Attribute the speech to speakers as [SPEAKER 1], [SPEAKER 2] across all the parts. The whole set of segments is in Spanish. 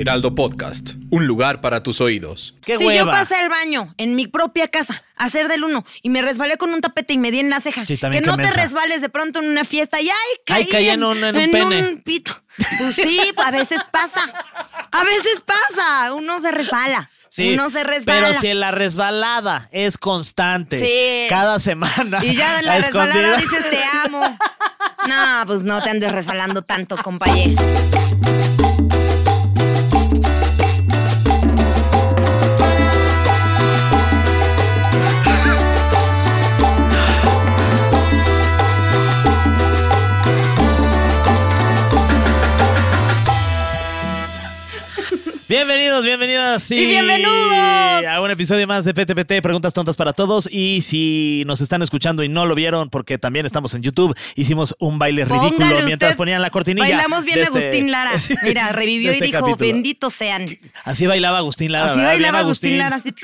[SPEAKER 1] Heraldo Podcast, un lugar para tus oídos.
[SPEAKER 2] ¡Qué
[SPEAKER 3] si yo pasé al baño en mi propia casa a hacer del uno y me resbalé con un tapete y me di en la ceja,
[SPEAKER 2] Sí, también
[SPEAKER 3] que no te
[SPEAKER 2] mensa.
[SPEAKER 3] resbales de pronto en una fiesta y ¡ay! Caí,
[SPEAKER 2] Ay, caí en un- en un pene.
[SPEAKER 3] pito. Pues sí, a veces pasa. A veces pasa. Uno se resbala.
[SPEAKER 2] Sí,
[SPEAKER 3] Uno se resbala.
[SPEAKER 2] Pero si la resbalada es constante,
[SPEAKER 3] Sí.
[SPEAKER 2] cada semana.
[SPEAKER 3] Y ya en la
[SPEAKER 2] a
[SPEAKER 3] resbalada dices te amo. No, pues no te andes resbalando tanto, compañero.
[SPEAKER 2] Bienvenidos, bienvenidas
[SPEAKER 3] Y bienvenidos.
[SPEAKER 2] a un episodio más de PTPT, Preguntas Tontas para Todos. Y si nos están escuchando y no lo vieron, porque también estamos en YouTube, hicimos un baile ridículo mientras ponían la cortinilla.
[SPEAKER 3] Bailamos bien
[SPEAKER 2] de este-
[SPEAKER 3] Agustín Lara. Mira, revivió y
[SPEAKER 2] este
[SPEAKER 3] dijo,
[SPEAKER 2] capítulo.
[SPEAKER 3] benditos sean.
[SPEAKER 2] Así bailaba Agustín Lara.
[SPEAKER 3] Así
[SPEAKER 2] ¿verdad?
[SPEAKER 3] bailaba Agustín Lara. Así.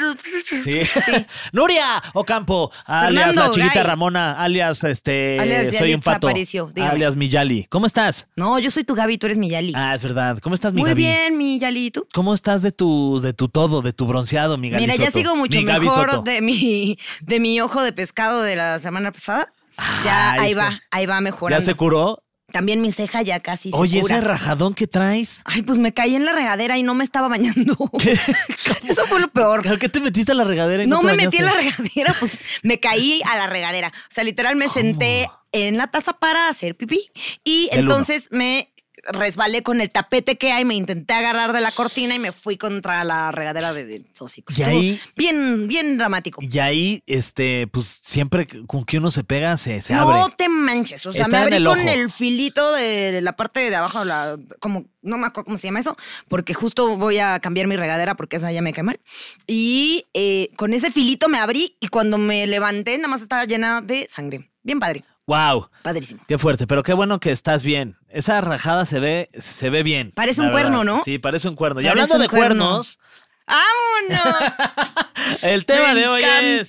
[SPEAKER 2] Sí. Nuria Ocampo, alias
[SPEAKER 3] Fernando
[SPEAKER 2] la chiquita
[SPEAKER 3] Gay.
[SPEAKER 2] Ramona, alias este
[SPEAKER 3] Alias
[SPEAKER 2] soy un pato.
[SPEAKER 3] Aparicio,
[SPEAKER 2] alias Miyali. ¿Cómo estás?
[SPEAKER 3] No, yo soy tu Gaby, tú eres mi Yali.
[SPEAKER 2] Ah, es verdad. ¿Cómo estás, mi
[SPEAKER 3] Muy
[SPEAKER 2] Gaby?
[SPEAKER 3] bien, mi Yali, ¿y tú?
[SPEAKER 2] ¿Cómo estás de tu, de tu todo, de tu bronceado, mi Gaby
[SPEAKER 3] Mira, ya sigo mucho
[SPEAKER 2] Mi
[SPEAKER 3] mejor de mi, de mi ojo de pescado de la semana pasada. Ya ahí
[SPEAKER 2] es
[SPEAKER 3] va, ahí va
[SPEAKER 2] ¿Ya
[SPEAKER 3] mejorando.
[SPEAKER 2] se curó?
[SPEAKER 3] También mi ceja ya casi se
[SPEAKER 2] Oye,
[SPEAKER 3] cura.
[SPEAKER 2] ese rajadón que traes.
[SPEAKER 3] Ay, pues me caí en la regadera y no me estaba bañando. Eso fue lo peor.
[SPEAKER 2] ¿A qué te metiste a la regadera y no,
[SPEAKER 3] me metí en la regadera, pues me caí a la regadera. O sea, literal me senté en la taza para hacer pipí y
[SPEAKER 2] El uno.
[SPEAKER 3] entonces me resbalé con el tapete que hay, me intenté agarrar de la cortina y me fui contra la regadera de, de hocico.
[SPEAKER 2] Y ahí-
[SPEAKER 3] Bien, bien dramático.
[SPEAKER 2] Y ahí, este, pues siempre con que uno se pega, se, se
[SPEAKER 3] no
[SPEAKER 2] abre.
[SPEAKER 3] te manches. O sea,
[SPEAKER 2] Está
[SPEAKER 3] me abrí
[SPEAKER 2] el
[SPEAKER 3] con el filito de la parte de abajo, la, como, no me acuerdo cómo se llama eso, porque justo voy a cambiar mi regadera porque esa ya me cae mal. Y eh, con ese filito me abrí y cuando me levanté, nada más estaba llena de sangre. Bien padre.
[SPEAKER 2] Wow.
[SPEAKER 3] Padrísimo.
[SPEAKER 2] Qué fuerte, pero qué bueno que estás bien. Esa rajada se ve, se ve bien.
[SPEAKER 3] Parece un cuerno. ¿no?
[SPEAKER 2] Sí, parece un cuerno. Y hablando de
[SPEAKER 3] cuerno.
[SPEAKER 2] cuernos,
[SPEAKER 3] ¡Vámonos!
[SPEAKER 2] el tema
[SPEAKER 3] Me
[SPEAKER 2] de hoy es.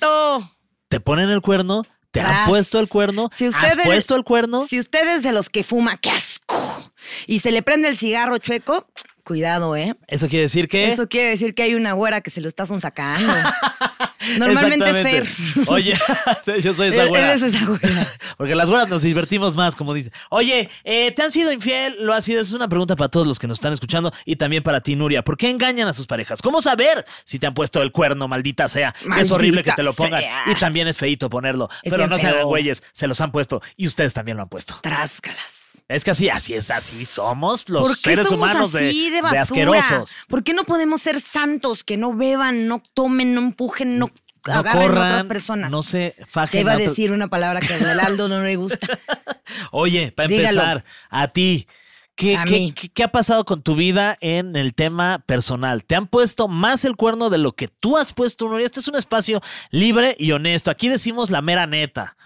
[SPEAKER 2] ¿Te ponen el cuerno? ¿Te han
[SPEAKER 3] Tras.
[SPEAKER 2] puesto el cuerno?
[SPEAKER 3] Si usted
[SPEAKER 2] ¿Has
[SPEAKER 3] es-
[SPEAKER 2] puesto el cuerno?
[SPEAKER 3] Si usted es de los que fuma, ¡qué asco! Y se le prende el cigarro chueco, cuidado, ¿eh?
[SPEAKER 2] Eso quiere decir que.
[SPEAKER 3] Eso quiere decir que hay una güera que se lo está sonsacando. Normalmente es Fer.
[SPEAKER 2] Oye, yo soy esa güera.
[SPEAKER 3] él es esa güera.
[SPEAKER 2] Porque las güeras nos divertimos más, como dice. Oye, eh, ¿te han sido infiel? ¿Lo has sido? Es una pregunta para todos los que nos están escuchando y también para ti, Nuria. ¿Por qué engañan a sus parejas? ¿Cómo saber si te han puesto el cuerno, maldita sea? Es horrible que te lo pongan.
[SPEAKER 3] sea.
[SPEAKER 2] Y también es feito ponerlo.
[SPEAKER 3] Es
[SPEAKER 2] Pero no se hagan güeyes, se los han puesto y ustedes también lo han puesto.
[SPEAKER 3] Tráscalas.
[SPEAKER 2] Es que así, así es, así somos los
[SPEAKER 3] ¿Por qué
[SPEAKER 2] seres
[SPEAKER 3] somos
[SPEAKER 2] humanos de,
[SPEAKER 3] así de
[SPEAKER 2] asquerosos.
[SPEAKER 3] ¿Por qué no podemos ser santos, que no beban, no tomen, no empujen, no,
[SPEAKER 2] No
[SPEAKER 3] agarren a otras personas?
[SPEAKER 2] no se
[SPEAKER 3] Te
[SPEAKER 2] fajen.
[SPEAKER 3] iba a decir una palabra que a Donaldo no le gusta.
[SPEAKER 2] Oye, para
[SPEAKER 3] Dígalo.
[SPEAKER 2] empezar, a ti, ¿qué,
[SPEAKER 3] A
[SPEAKER 2] qué-
[SPEAKER 3] mí.
[SPEAKER 2] qué- qué ha pasado con tu vida en el tema personal? ¿Te han puesto más el cuerno de lo que tú has puesto, Nuria? Este es un espacio libre y honesto. Aquí decimos la mera neta.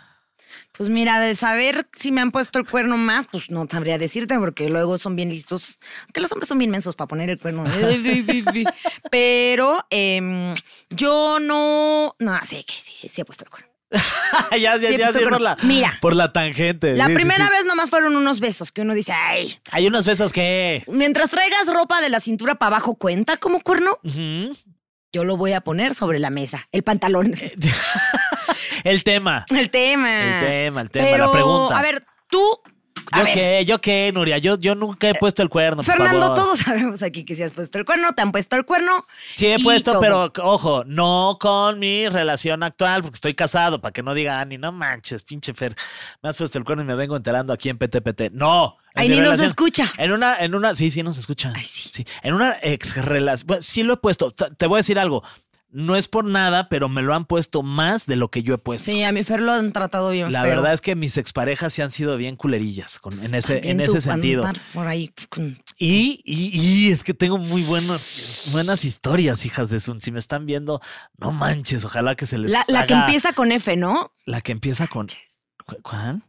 [SPEAKER 3] Pues mira, de saber si me han puesto el cuerno más, pues no sabría decirte, porque luego son bien listos. Que los hombres son bien mensos para poner el cuerno. Pero em, yo no. No, sí, que sí, sí he puesto el cuerno.
[SPEAKER 2] ya ya,
[SPEAKER 3] Sí,
[SPEAKER 2] ya sí, por la,
[SPEAKER 3] mira.
[SPEAKER 2] por la tangente.
[SPEAKER 3] La
[SPEAKER 2] Sí, sí,
[SPEAKER 3] primera
[SPEAKER 2] sí.
[SPEAKER 3] vez nomás fueron unos besos que uno dice, ay.
[SPEAKER 2] Hay unos besos que...
[SPEAKER 3] Mientras traigas ropa de la cintura para abajo, ¿cuenta como cuerno?
[SPEAKER 2] Ujú.
[SPEAKER 3] Yo lo voy a poner sobre la mesa. El pantalón.
[SPEAKER 2] el tema.
[SPEAKER 3] El tema.
[SPEAKER 2] El tema, el tema,
[SPEAKER 3] Pero,
[SPEAKER 2] la pregunta.
[SPEAKER 3] A ver, tú. A
[SPEAKER 2] ¿Yo
[SPEAKER 3] ver,
[SPEAKER 2] qué? ¿Yo qué, Nuria? Yo, yo nunca he puesto el cuerno, por
[SPEAKER 3] Fernando,
[SPEAKER 2] favor.
[SPEAKER 3] todos sabemos aquí que si has puesto el cuerno, te han puesto el cuerno.
[SPEAKER 2] Sí he puesto,
[SPEAKER 3] todo.
[SPEAKER 2] pero ojo, no con mi relación actual, porque estoy casado, para que no diga Ani, no manches, pinche Fer, me has puesto el cuerno y me vengo enterando aquí en PTPT. No. mi
[SPEAKER 3] ni nos escucha.
[SPEAKER 2] En una, en una, sí, sí nos escucha.
[SPEAKER 3] Ay, sí.
[SPEAKER 2] En una ex relación, sí lo he puesto. Te voy a decir algo. No es por nada, pero me lo han puesto más de lo que yo he puesto.
[SPEAKER 3] Sí, a mi Fer lo han tratado bien
[SPEAKER 2] La
[SPEAKER 3] feo.
[SPEAKER 2] verdad es que mis exparejas sí han sido bien culerillas con- en ese, en ese sentido.
[SPEAKER 3] Por ahí
[SPEAKER 2] Y, y, y es que tengo muy buenas, buenas historias, hijas de Sun. Si me están viendo, no manches, ojalá que se les
[SPEAKER 3] La, la que empieza con F, ¿no?
[SPEAKER 2] La que empieza con... ¿Cu- ¿Cuál?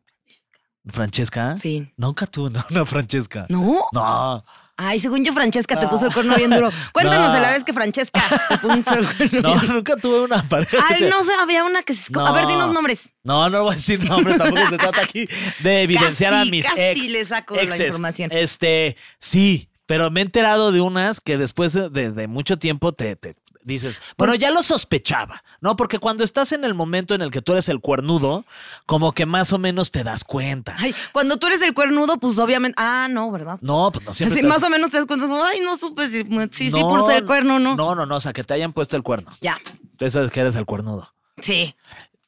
[SPEAKER 2] ¿Francesca?
[SPEAKER 3] Sí.
[SPEAKER 2] Nunca tú, no, no, Francesca.
[SPEAKER 3] ¿No?
[SPEAKER 2] No.
[SPEAKER 3] Ay, según yo, Francesca te
[SPEAKER 2] No.
[SPEAKER 3] puso el cuerno bien duro. Cuéntanos
[SPEAKER 2] No.
[SPEAKER 3] de la vez que Francesca te puso el cuerno
[SPEAKER 2] No, nunca tuve una pareja.
[SPEAKER 3] Ay, no sé, había una que... se- A ver,
[SPEAKER 2] No.
[SPEAKER 3] dinos nombres.
[SPEAKER 2] No, no voy a decir nombre, tampoco se trata aquí de evidenciar
[SPEAKER 3] Casi,
[SPEAKER 2] a mis
[SPEAKER 3] casi
[SPEAKER 2] ex.
[SPEAKER 3] le saco la
[SPEAKER 2] exes.
[SPEAKER 3] información.
[SPEAKER 2] Este, sí, pero me he enterado de unas que después de, de- de mucho tiempo te, te dices, bueno, ya lo sospechaba, ¿no? Porque cuando estás en el momento en el que tú eres el cuernudo, como que más o menos te das cuenta.
[SPEAKER 3] Ay, cuando tú eres el cuernudo, pues obviamente... Ah, no, ¿verdad?
[SPEAKER 2] No, pues no siempre.
[SPEAKER 3] Así,
[SPEAKER 2] te
[SPEAKER 3] más o menos te das cuenta. Ay, no supe si sí, sí,
[SPEAKER 2] No,
[SPEAKER 3] por ser cuerno, ¿no?
[SPEAKER 2] No, no, no, o sea, que te hayan puesto el cuerno.
[SPEAKER 3] Ya,
[SPEAKER 2] Tú sabes que eres el cuernudo.
[SPEAKER 3] sí.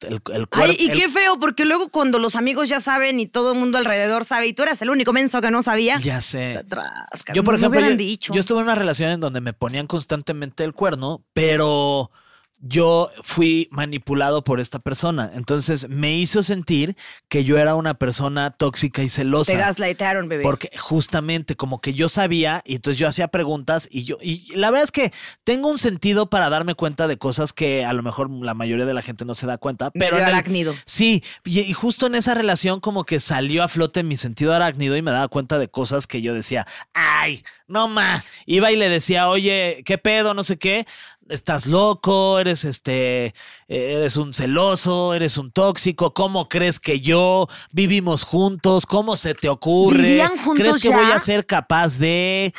[SPEAKER 2] El, el
[SPEAKER 3] Ay, y
[SPEAKER 2] el-
[SPEAKER 3] qué feo, porque luego cuando los amigos ya saben y todo el mundo alrededor sabe y tú eras el único menso que no sabía.
[SPEAKER 2] Ya sé.
[SPEAKER 3] Atrás,
[SPEAKER 2] Yo, por ejemplo, yo,
[SPEAKER 3] dicho.
[SPEAKER 2] yo estuve en una relación en donde me ponían constantemente el cuerno, pero yo fui manipulado por esta persona. Entonces me hizo sentir que yo era una persona tóxica y celosa.
[SPEAKER 3] Te gaslightearon, bebé.
[SPEAKER 2] Porque justamente como que yo sabía y entonces yo hacía preguntas y yo y la verdad es que tengo un sentido para darme cuenta de cosas que a lo mejor la mayoría de la gente no se da cuenta, pero el-
[SPEAKER 3] arácnido.
[SPEAKER 2] Sí, y, y justo en esa relación como que salió a flote mi sentido arácnido y me daba cuenta de cosas que yo decía, ay, no ma, iba y le decía, oye, ¿qué pedo? No sé qué. Estás loco, eres este, eh, eres un celoso, eres un tóxico. ¿Cómo crees que yo vivimos juntos? ¿Cómo se te ocurre?
[SPEAKER 3] ¿Vivían juntos
[SPEAKER 2] ¿Crees que
[SPEAKER 3] ya?
[SPEAKER 2] voy a ser capaz de?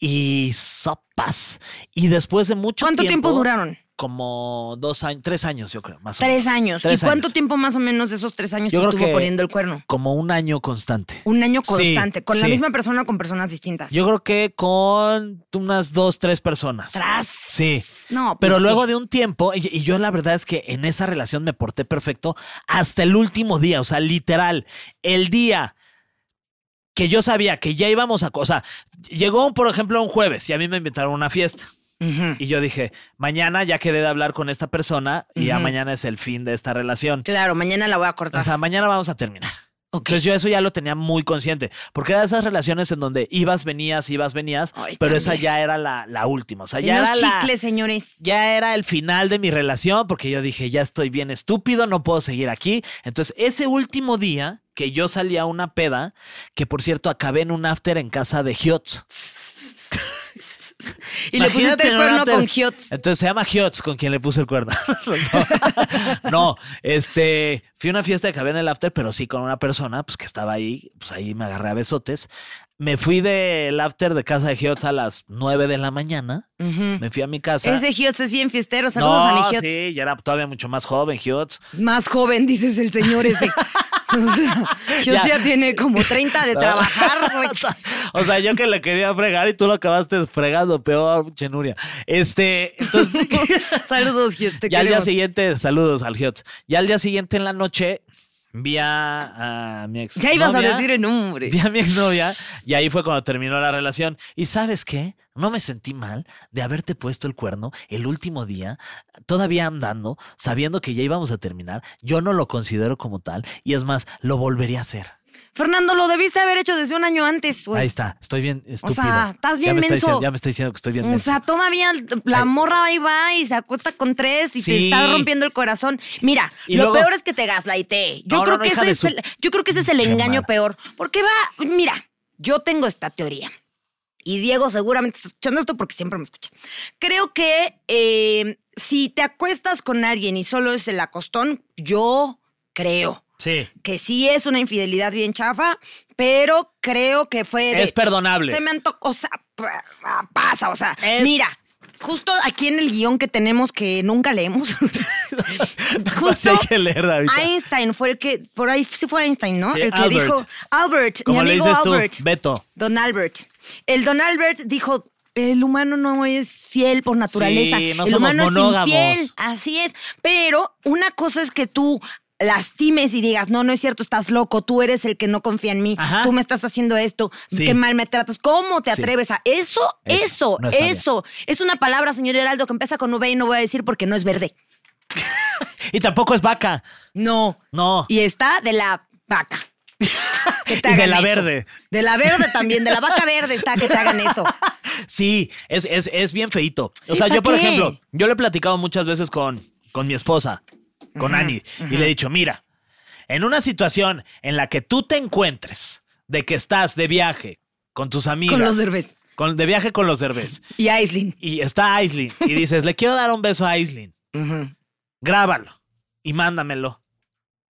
[SPEAKER 2] Y sopas. Y después de mucho
[SPEAKER 3] ¿Cuánto tiempo duraron?
[SPEAKER 2] Como dos años, tres años, yo creo, más o
[SPEAKER 3] Tres
[SPEAKER 2] menos.
[SPEAKER 3] años.
[SPEAKER 2] Tres
[SPEAKER 3] ¿Y cuánto
[SPEAKER 2] años.
[SPEAKER 3] tiempo más o menos de esos tres años
[SPEAKER 2] Yo
[SPEAKER 3] te estuvo poniendo el cuerno?
[SPEAKER 2] Como un año constante.
[SPEAKER 3] Un año
[SPEAKER 2] Sí,
[SPEAKER 3] constante, con la misma persona o con personas distintas.
[SPEAKER 2] Yo creo que con unas dos, tres personas.
[SPEAKER 3] Tras.
[SPEAKER 2] Sí.
[SPEAKER 3] No, pues
[SPEAKER 2] Pero
[SPEAKER 3] sí.
[SPEAKER 2] luego de un tiempo, y, y yo la verdad es que en esa relación me porté perfecto hasta el último día, o sea, literal, el día que yo sabía que ya íbamos a... O sea, llegó, por ejemplo, un jueves y a mí me invitaron a una fiesta. Y yo dije, mañana ya quedé de hablar con esta persona y ya mañana es el fin de esta relación.
[SPEAKER 3] Claro, mañana la voy a cortar.
[SPEAKER 2] O sea, mañana vamos a terminar.
[SPEAKER 3] Ok.
[SPEAKER 2] Entonces yo eso ya lo tenía muy consciente, porque era de esas relaciones en donde ibas, venías, ibas, venías,
[SPEAKER 3] Ay,
[SPEAKER 2] pero esa ya era la, la última, o sea,
[SPEAKER 3] Si
[SPEAKER 2] ya
[SPEAKER 3] no
[SPEAKER 2] era
[SPEAKER 3] es
[SPEAKER 2] la-
[SPEAKER 3] chicle, señores.
[SPEAKER 2] ya era el final de mi relación, porque yo dije, ya estoy bien estúpido, no puedo seguir aquí. Entonces, ese último día que yo salí a una peda, que por cierto acabé en un after en casa de Hiots.
[SPEAKER 3] Y le pusiste el cuerno con Hiots.
[SPEAKER 2] Entonces se llama Hiots con quien le puse el cuerno. no, No, este, fui a una fiesta que había en el after, pero sí con una persona pues que estaba ahí, pues ahí me agarré a besotes. Me fui del after de casa de Hiots a las 9 de la mañana. Me fui a mi casa.
[SPEAKER 3] Ese Hiots es bien fiestero. Saludos
[SPEAKER 2] no,
[SPEAKER 3] a mi Hiots.
[SPEAKER 2] sí, ya era todavía mucho más joven, Hiots.
[SPEAKER 3] Más joven, dices el señor ese. O sea, Hiots ya.
[SPEAKER 2] Ya.
[SPEAKER 3] tiene como 30 de trabajar, güey.
[SPEAKER 2] o sea, yo que le quería fregar y tú lo acabaste fregando, peor, chenuria. Este, entonces.
[SPEAKER 3] Saludos. Te
[SPEAKER 2] ya al día siguiente, saludos al Hiots. Ya al día siguiente en la noche, vi a, a mi ex.
[SPEAKER 3] Ya ibas a decir el nombre.
[SPEAKER 2] Vi a mi exnovia y ahí fue cuando terminó la relación. ¿Y sabes qué? No me sentí mal de haberte puesto el cuerno el último día, todavía andando, sabiendo que ya íbamos a terminar. Yo no lo considero como tal y es más, lo volvería a hacer.
[SPEAKER 3] Fernando, lo debiste haber hecho desde un año antes, güey.
[SPEAKER 2] Ahí está, estoy bien estúpido.
[SPEAKER 3] sea, estás
[SPEAKER 2] Ya
[SPEAKER 3] bien
[SPEAKER 2] me está
[SPEAKER 3] menso.
[SPEAKER 2] diciendo- ya me está diciendo que estoy bien
[SPEAKER 3] O
[SPEAKER 2] menso.
[SPEAKER 3] sea, todavía la
[SPEAKER 2] Ay.
[SPEAKER 3] morra ahí va y se acuesta con tres y te está rompiendo el corazón. Mira,
[SPEAKER 2] Y
[SPEAKER 3] lo
[SPEAKER 2] luego-
[SPEAKER 3] peor es que te gaslighté. Yo
[SPEAKER 2] No,
[SPEAKER 3] creo
[SPEAKER 2] no, no,
[SPEAKER 3] que ese es
[SPEAKER 2] su
[SPEAKER 3] el, yo creo que ese es el engaño peor. Porque va, mira, yo tengo esta teoría. Y Diego seguramente está escuchando esto porque siempre me escucha. Creo que eh, si te acuestas con alguien y solo es el acostón, yo creo
[SPEAKER 2] Sí.
[SPEAKER 3] que sí es una infidelidad bien chafa, pero creo que fue de-
[SPEAKER 2] Es perdonable.
[SPEAKER 3] Se me antojó, o sea, pa- pasa, o sea,
[SPEAKER 2] Es-
[SPEAKER 3] mira, justo aquí en el guion que tenemos que nunca leemos,
[SPEAKER 2] Justo hay que leer ahorita.
[SPEAKER 3] Einstein fue el que, por ahí sí fue Einstein, ¿no?
[SPEAKER 2] Sí,
[SPEAKER 3] el que
[SPEAKER 2] Albert.
[SPEAKER 3] dijo, Albert,
[SPEAKER 2] Como
[SPEAKER 3] mi
[SPEAKER 2] le
[SPEAKER 3] amigo
[SPEAKER 2] dices tú,
[SPEAKER 3] Albert,
[SPEAKER 2] Beto.
[SPEAKER 3] Don Albert. El Don Albert dijo, el humano no es fiel por naturaleza.
[SPEAKER 2] Sí, no
[SPEAKER 3] el
[SPEAKER 2] somos
[SPEAKER 3] humano
[SPEAKER 2] monógamos.
[SPEAKER 3] es infiel. Así es. Pero una cosa es que tú lastimes y digas, no, no es cierto, estás loco, tú eres el que no confía en mí,
[SPEAKER 2] Ajá.
[SPEAKER 3] tú me estás haciendo esto,
[SPEAKER 2] Sí.
[SPEAKER 3] qué mal me tratas, ¿cómo te
[SPEAKER 2] Sí.
[SPEAKER 3] atreves a eso?
[SPEAKER 2] Eso,
[SPEAKER 3] Eso,
[SPEAKER 2] no.
[SPEAKER 3] Es una palabra, señor Heraldo, que empieza con V y no voy a decir porque no es verde.
[SPEAKER 2] Y tampoco es vaca.
[SPEAKER 3] No.
[SPEAKER 2] No.
[SPEAKER 3] Y está de la vaca. Que te
[SPEAKER 2] Y de la
[SPEAKER 3] eso.
[SPEAKER 2] verde.
[SPEAKER 3] De la verde también, de la vaca verde está que te hagan eso.
[SPEAKER 2] Sí, es, es, es bien feito.
[SPEAKER 3] Sí,
[SPEAKER 2] o sea,
[SPEAKER 3] ¿pa'
[SPEAKER 2] yo, por
[SPEAKER 3] qué?
[SPEAKER 2] ejemplo, yo lo he platicado muchas veces con, con mi esposa, con Annie, y le he dicho, mira, en una situación en la que tú te encuentres de que estás de viaje con tus amigas.
[SPEAKER 3] Con los Derbez.
[SPEAKER 2] con- de viaje con los derbés.
[SPEAKER 3] Y Aislinn.
[SPEAKER 2] Y está Aislinn. Y dices, le quiero dar un beso a Aislinn. Grábalo y mándamelo.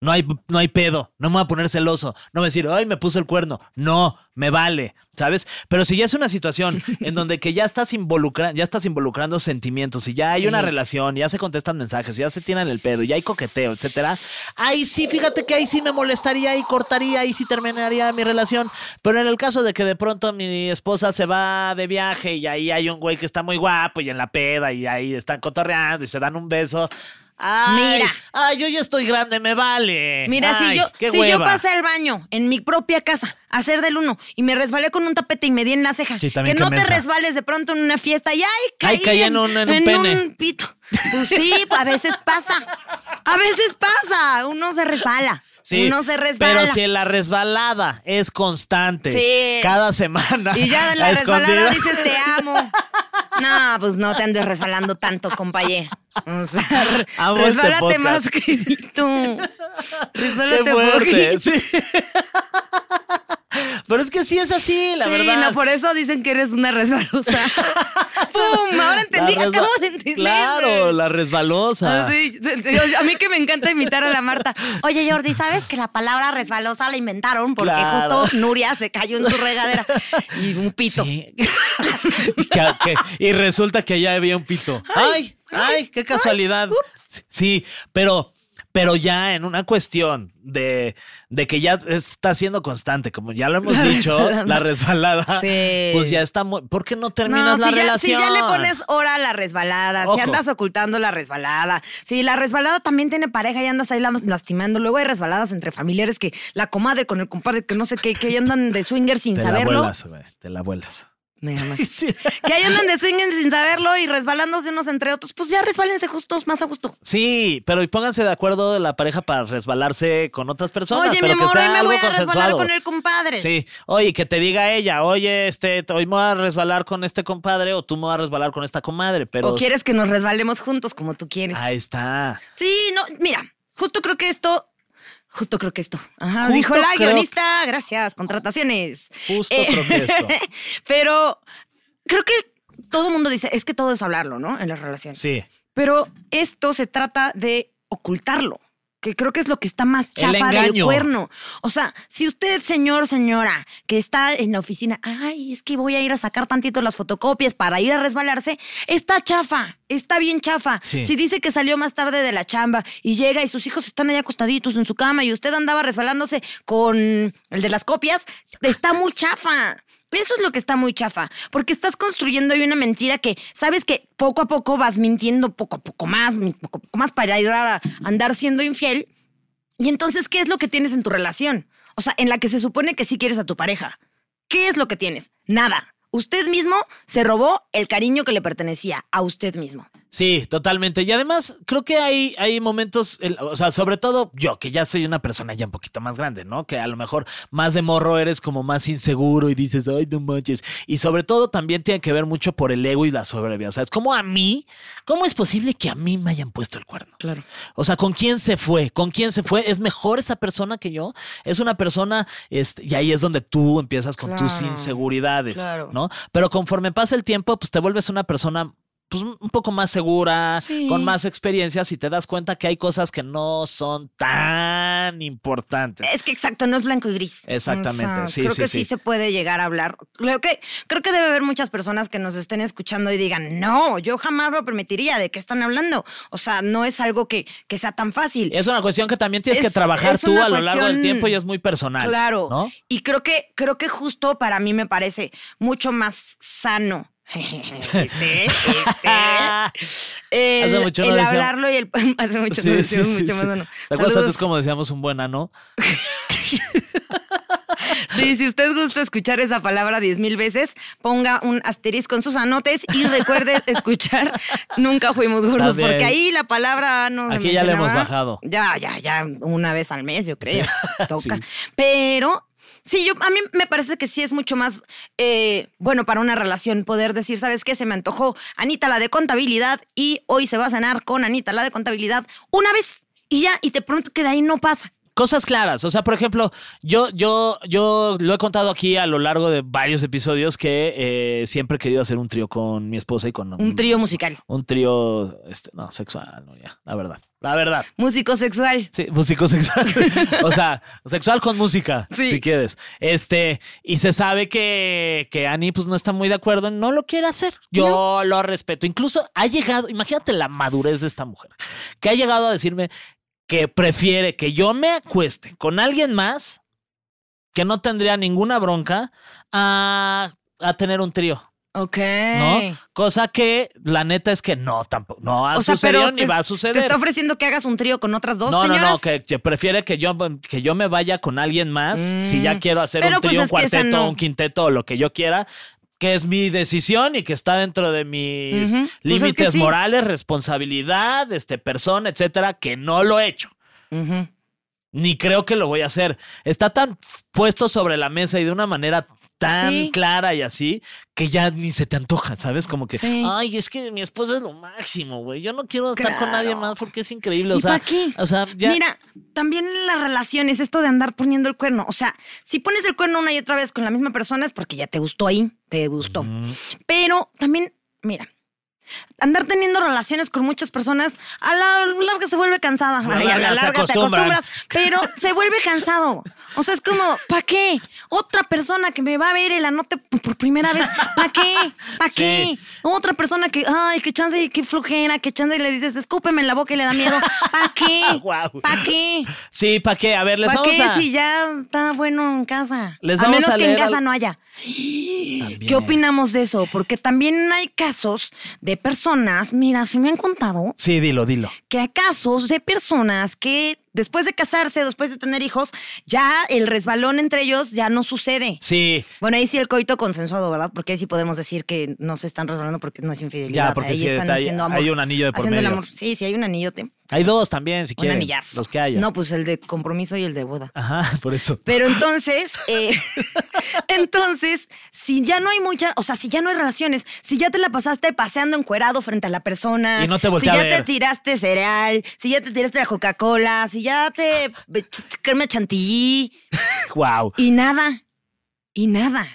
[SPEAKER 2] No hay, no hay pedo, no me voy a poner celoso, no voy a decir, ay, me puso el cuerno. No, me vale, ¿sabes? Pero si ya es una situación en donde que ya estás involucrando, ya estás involucrando sentimientos y ya hay
[SPEAKER 3] Sí.
[SPEAKER 2] una relación, ya se contestan mensajes, ya se tiran el pedo, ya hay coqueteo, etcétera. Ahí sí, fíjate que ahí sí me molestaría y cortaría y sí terminaría mi relación. Pero en el caso de que de pronto mi esposa se va de viaje y ahí hay un güey que está muy guapo y en la peda y ahí están cotorreando y se dan un beso. Ay,
[SPEAKER 3] Mira.
[SPEAKER 2] Ay, yo ya estoy grande, me vale.
[SPEAKER 3] Mira,
[SPEAKER 2] Ay,
[SPEAKER 3] si yo,
[SPEAKER 2] qué
[SPEAKER 3] si yo pasé al baño en mi propia casa a hacer del uno y me resbalé con un tapete y me di en la ceja,
[SPEAKER 2] Sí,
[SPEAKER 3] que
[SPEAKER 2] también
[SPEAKER 3] no
[SPEAKER 2] qué
[SPEAKER 3] te resbales de pronto en una fiesta y ay, caí,
[SPEAKER 2] Ay, caí en un- en un pene.
[SPEAKER 3] pito. Pues sí, a veces pasa. A veces pasa. Uno se resbala.
[SPEAKER 2] Sí,
[SPEAKER 3] uno se resbala.
[SPEAKER 2] Pero si la resbalada es constante,
[SPEAKER 3] Sí.
[SPEAKER 2] cada semana.
[SPEAKER 3] Y ya de la resbalada dices te amo. No, pues no te andes resbalando tanto, compañé. O sea,
[SPEAKER 2] Amo este
[SPEAKER 3] resbálate
[SPEAKER 2] podcast.
[SPEAKER 3] más que tú.
[SPEAKER 2] Qué
[SPEAKER 3] Resbálate
[SPEAKER 2] fuerte. sí. Pero es que sí es así, la
[SPEAKER 3] sí,
[SPEAKER 2] verdad.
[SPEAKER 3] no, por eso dicen que eres una resbalosa. ¡Pum! Ahora entendí,
[SPEAKER 2] resba-
[SPEAKER 3] acabo de entender.
[SPEAKER 2] Claro, la resbalosa.
[SPEAKER 3] Así, a mí que me encanta imitar a la Marta. Oye, Jordi, ¿sabes que la palabra resbalosa la inventaron? Porque
[SPEAKER 2] Claro.
[SPEAKER 3] justo Nuria se cayó en su regadera. Y un pito.
[SPEAKER 2] Sí. Y resulta que allá había un pito. Ay, ay, qué casualidad. Sí, pero, pero ya en una cuestión de, de que ya está siendo constante, como ya lo hemos
[SPEAKER 3] La
[SPEAKER 2] dicho,
[SPEAKER 3] resbalada.
[SPEAKER 2] la resbalada,
[SPEAKER 3] Sí.
[SPEAKER 2] pues ya está muy. ¿Por qué no terminas
[SPEAKER 3] No,
[SPEAKER 2] la
[SPEAKER 3] si ya, si
[SPEAKER 2] relación?
[SPEAKER 3] ya le pones hora a la resbalada,
[SPEAKER 2] Ojo.
[SPEAKER 3] si andas ocultando la resbalada, si la resbalada también tiene pareja y andas ahí la- lastimando, luego hay resbaladas entre familiares que la comadre con el compadre que no sé qué, que ahí andan de swinger sin
[SPEAKER 2] Te la
[SPEAKER 3] saberlo.
[SPEAKER 2] vuelas, güey, te la vuelas.
[SPEAKER 3] Me amas. Que ahí andan de swinger sin saberlo y resbalándose unos entre otros, pues ya resbálense justos más a gusto.
[SPEAKER 2] Sí, pero y pónganse de acuerdo de la pareja para resbalarse con otras personas.
[SPEAKER 3] Oye, mi
[SPEAKER 2] pero que
[SPEAKER 3] amor,
[SPEAKER 2] sea
[SPEAKER 3] hoy me
[SPEAKER 2] algo
[SPEAKER 3] voy a resbalar con el compadre.
[SPEAKER 2] Sí, oye, que te diga ella, oye, este, hoy me voy a resbalar con este compadre o tú me vas a resbalar con esta comadre, pero
[SPEAKER 3] O quieres que nos resbalemos juntos como tú quieres.
[SPEAKER 2] ahí está.
[SPEAKER 3] Sí, no, mira, justo creo que esto. Justo creo que esto. Ajá,
[SPEAKER 2] Justo
[SPEAKER 3] dijo la guionista, gracias, contrataciones.
[SPEAKER 2] Justo
[SPEAKER 3] Eh,
[SPEAKER 2] creo que esto.
[SPEAKER 3] Pero creo que todo el mundo dice, es que todo es hablarlo, ¿no? En las relaciones.
[SPEAKER 2] Sí.
[SPEAKER 3] Pero esto se trata de ocultarlo, que creo que es lo que está más chafa del cuerno. O sea, si usted, señor, señora, que está en la oficina, ay, es que voy a ir a sacar tantito las fotocopias para ir a resbalarse, está chafa, está bien chafa.
[SPEAKER 2] Sí.
[SPEAKER 3] Si dice que salió más tarde de la chamba y llega y sus hijos están allá acostaditos en su cama y usted andaba resbalándose con el de las copias, está muy chafa. Eso es lo que está muy chafa, porque estás construyendo ahí una mentira que sabes que poco a poco vas mintiendo, poco a poco más, poco a poco más para ir a andar siendo infiel. Y entonces, ¿qué es lo que tienes en tu relación? O sea, en la que se supone que sí quieres a tu pareja. ¿Qué es lo que tienes? Nada. Usted mismo se robó el cariño que le pertenecía a usted mismo.
[SPEAKER 2] Sí, totalmente. Y además, creo que hay, hay momentos, el- o sea, sobre todo yo, que ya soy una persona ya un poquito más grande, ¿no? Que a lo mejor más de morro eres como más inseguro y dices, ay, no manches. Y sobre todo también tiene que ver mucho por el ego y la soberbia. O sea, es como a mí, ¿cómo es posible que a mí me hayan puesto el cuerno?
[SPEAKER 3] Claro.
[SPEAKER 2] O sea, ¿con quién se fue? ¿Con quién se fue? ¿Es mejor esa persona que yo? Es una persona, este, y ahí es donde tú empiezas con tus inseguridades,
[SPEAKER 3] claro.
[SPEAKER 2] ¿no? Pero conforme pasa el tiempo, pues te vuelves una persona pues, un poco más segura,
[SPEAKER 3] Sí.
[SPEAKER 2] con más experiencias y te das cuenta que hay cosas que no son tan importantes.
[SPEAKER 3] Es que exacto, no es blanco y gris.
[SPEAKER 2] Exactamente, sí,
[SPEAKER 3] Creo
[SPEAKER 2] sí,
[SPEAKER 3] que
[SPEAKER 2] sí.
[SPEAKER 3] sí. se puede llegar a hablar. Creo que, creo que debe haber muchas personas que nos estén escuchando y digan, no, yo jamás lo permitiría, ¿de qué están hablando? O sea, no es algo que, que sea tan fácil.
[SPEAKER 2] Es una cuestión que también tienes que trabajar tú a lo largo del tiempo y es muy personal.
[SPEAKER 3] Claro.
[SPEAKER 2] ¿no?
[SPEAKER 3] Y creo que, creo que justo para mí me parece mucho más sano este, este. El,
[SPEAKER 2] Hace mucho no
[SPEAKER 3] el
[SPEAKER 2] decíamos-
[SPEAKER 3] hablarlo y el. Hace mucho
[SPEAKER 2] Sí,
[SPEAKER 3] no
[SPEAKER 2] sí,
[SPEAKER 3] mucho
[SPEAKER 2] sí.
[SPEAKER 3] más no.
[SPEAKER 2] ¿Te acuerdas antes como decíamos un buen ano?
[SPEAKER 3] Sí, si usted gusta escuchar esa palabra diez mil veces, ponga un asterisco en sus anotes y recuerde escuchar Nunca Fuimos Gordos, porque ahí la palabra no se
[SPEAKER 2] Aquí ya le hemos bajado.
[SPEAKER 3] Ya, ya, ya, una vez al mes, yo creo. Toca. Pero. Sí, yo a mí me parece que sí es mucho más eh, bueno para una relación poder decir, ¿sabes qué? Se me antojó Anita la de contabilidad y hoy se va a cenar con Anita la de contabilidad una vez y ya, y te pronto que de ahí no pasa.
[SPEAKER 2] Cosas claras. O sea, por ejemplo, yo, yo, yo lo he contado aquí a lo largo de varios episodios que eh, siempre he querido hacer un trío con mi esposa y con
[SPEAKER 3] Un trío musical.
[SPEAKER 2] Un trío, este, no, sexual, no, ya, la verdad. La verdad.
[SPEAKER 3] Músico sexual.
[SPEAKER 2] Sí, músico sexual. o sea, sexual con música,
[SPEAKER 3] Sí.
[SPEAKER 2] si quieres. Este, y se sabe que, que Annie pues no está muy de acuerdo, no lo quiere hacer. Yo lo respeto. Incluso ha llegado, imagínate la madurez de esta mujer, que ha llegado a decirme que prefiere que yo me acueste con alguien más, que no tendría ninguna bronca, a, a tener un trío.
[SPEAKER 3] Ok.
[SPEAKER 2] ¿No? Cosa que la neta es que no, tampoco, no ha
[SPEAKER 3] O sea,
[SPEAKER 2] sucedido
[SPEAKER 3] pero
[SPEAKER 2] ni
[SPEAKER 3] te-
[SPEAKER 2] va a
[SPEAKER 3] Te
[SPEAKER 2] suceder.
[SPEAKER 3] está ofreciendo que hagas un trío con otras dos
[SPEAKER 2] No,
[SPEAKER 3] señoras.
[SPEAKER 2] no, no, que, que prefiere que yo, que yo me vaya con alguien más si ya
[SPEAKER 3] Mm.
[SPEAKER 2] quiero hacer
[SPEAKER 3] Pero
[SPEAKER 2] un
[SPEAKER 3] pues
[SPEAKER 2] trío, un cuarteto,
[SPEAKER 3] no.
[SPEAKER 2] un quinteto o lo que yo quiera, que es mi decisión y que está dentro de mis.
[SPEAKER 3] Pues es que
[SPEAKER 2] límites
[SPEAKER 3] sí.
[SPEAKER 2] morales, responsabilidad, este, persona, etcétera, que no lo he hecho. Ni creo que lo voy a hacer. Está tan puesto sobre la mesa y de una manera tan
[SPEAKER 3] Sí.
[SPEAKER 2] clara y así que ya ni se te antoja, ¿sabes? Como que,
[SPEAKER 3] Sí.
[SPEAKER 2] ay, es que mi esposa es lo máximo, güey. Yo no quiero estar con nadie más porque es increíble. O
[SPEAKER 3] ¿Y
[SPEAKER 2] sea,
[SPEAKER 3] para qué?
[SPEAKER 2] O sea, ya.
[SPEAKER 3] Mira, también en las relaciones, esto de andar poniendo el cuerno. O sea, si pones el cuerno una y otra vez con la misma persona es porque ya te gustó ahí, te gustó. Pero también, mira, andar teniendo relaciones con muchas personas, a la larga se vuelve cansada.
[SPEAKER 2] A la
[SPEAKER 3] Ay, a la
[SPEAKER 2] larga
[SPEAKER 3] te acostumbras, pero se vuelve cansado. O sea, es como, ¿para qué? Otra persona que me va a ver el anote por primera vez, ¿para qué? ¿Para qué?
[SPEAKER 2] Sí.
[SPEAKER 3] Otra persona que, ay, qué chance, qué flojera, qué chance, y le dices, escúpeme en la boca y le da miedo. ¿Para qué?
[SPEAKER 2] Guau.
[SPEAKER 3] ¿Para qué?
[SPEAKER 2] Sí, ¿para qué? A ver, les
[SPEAKER 3] ¿Para
[SPEAKER 2] vamos
[SPEAKER 3] qué
[SPEAKER 2] a.
[SPEAKER 3] si ya está bueno en casa?
[SPEAKER 2] Les
[SPEAKER 3] a
[SPEAKER 2] vamos
[SPEAKER 3] menos
[SPEAKER 2] a
[SPEAKER 3] que en casa
[SPEAKER 2] al-
[SPEAKER 3] no haya.
[SPEAKER 2] También.
[SPEAKER 3] ¿Qué opinamos de eso? Porque también hay casos de personas, mira, se me han contado
[SPEAKER 2] Sí, dilo, dilo.
[SPEAKER 3] que hay casos de personas que después de casarse, después de tener hijos, ya el resbalón entre ellos ya no sucede.
[SPEAKER 2] Sí,
[SPEAKER 3] Bueno, ahí sí el coito consensuado, ¿verdad? Porque ahí sí podemos decir que no se están resbalando porque no es infidelidad.
[SPEAKER 2] Ya, porque
[SPEAKER 3] ahí
[SPEAKER 2] sí,
[SPEAKER 3] están haciendo amor.
[SPEAKER 2] hay un anillo de por
[SPEAKER 3] Haciendo el
[SPEAKER 2] medio.
[SPEAKER 3] amor. Sí, sí, hay un anillote.
[SPEAKER 2] hay dos también, si
[SPEAKER 3] Un
[SPEAKER 2] quieren.
[SPEAKER 3] anillazo.
[SPEAKER 2] Los que haya.
[SPEAKER 3] No, pues el de compromiso y el de boda.
[SPEAKER 2] Ajá, por eso.
[SPEAKER 3] Pero entonces, eh, entonces, si ya no hay mucha, o sea, si ya no hay relaciones, si ya te la pasaste paseando encuerado frente a la persona,
[SPEAKER 2] Y no te
[SPEAKER 3] si
[SPEAKER 2] a
[SPEAKER 3] ya
[SPEAKER 2] ver.
[SPEAKER 3] te tiraste cereal, si ya te tiraste la Coca-Cola, si ya te crema chantilly
[SPEAKER 2] Wow.
[SPEAKER 3] y nada, y nada,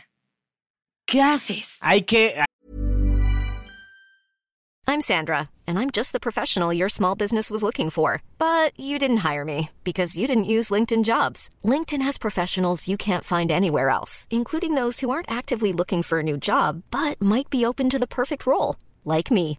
[SPEAKER 3] ¿qué haces?
[SPEAKER 2] Hay que.
[SPEAKER 4] I'm Sandra, and I'm just the professional your small business was looking for. But you didn't hire me because you didn't use LinkedIn jobs. LinkedIn has professionals you can't find anywhere else, including those who aren't actively looking for a new job but might be open to the perfect role, like me.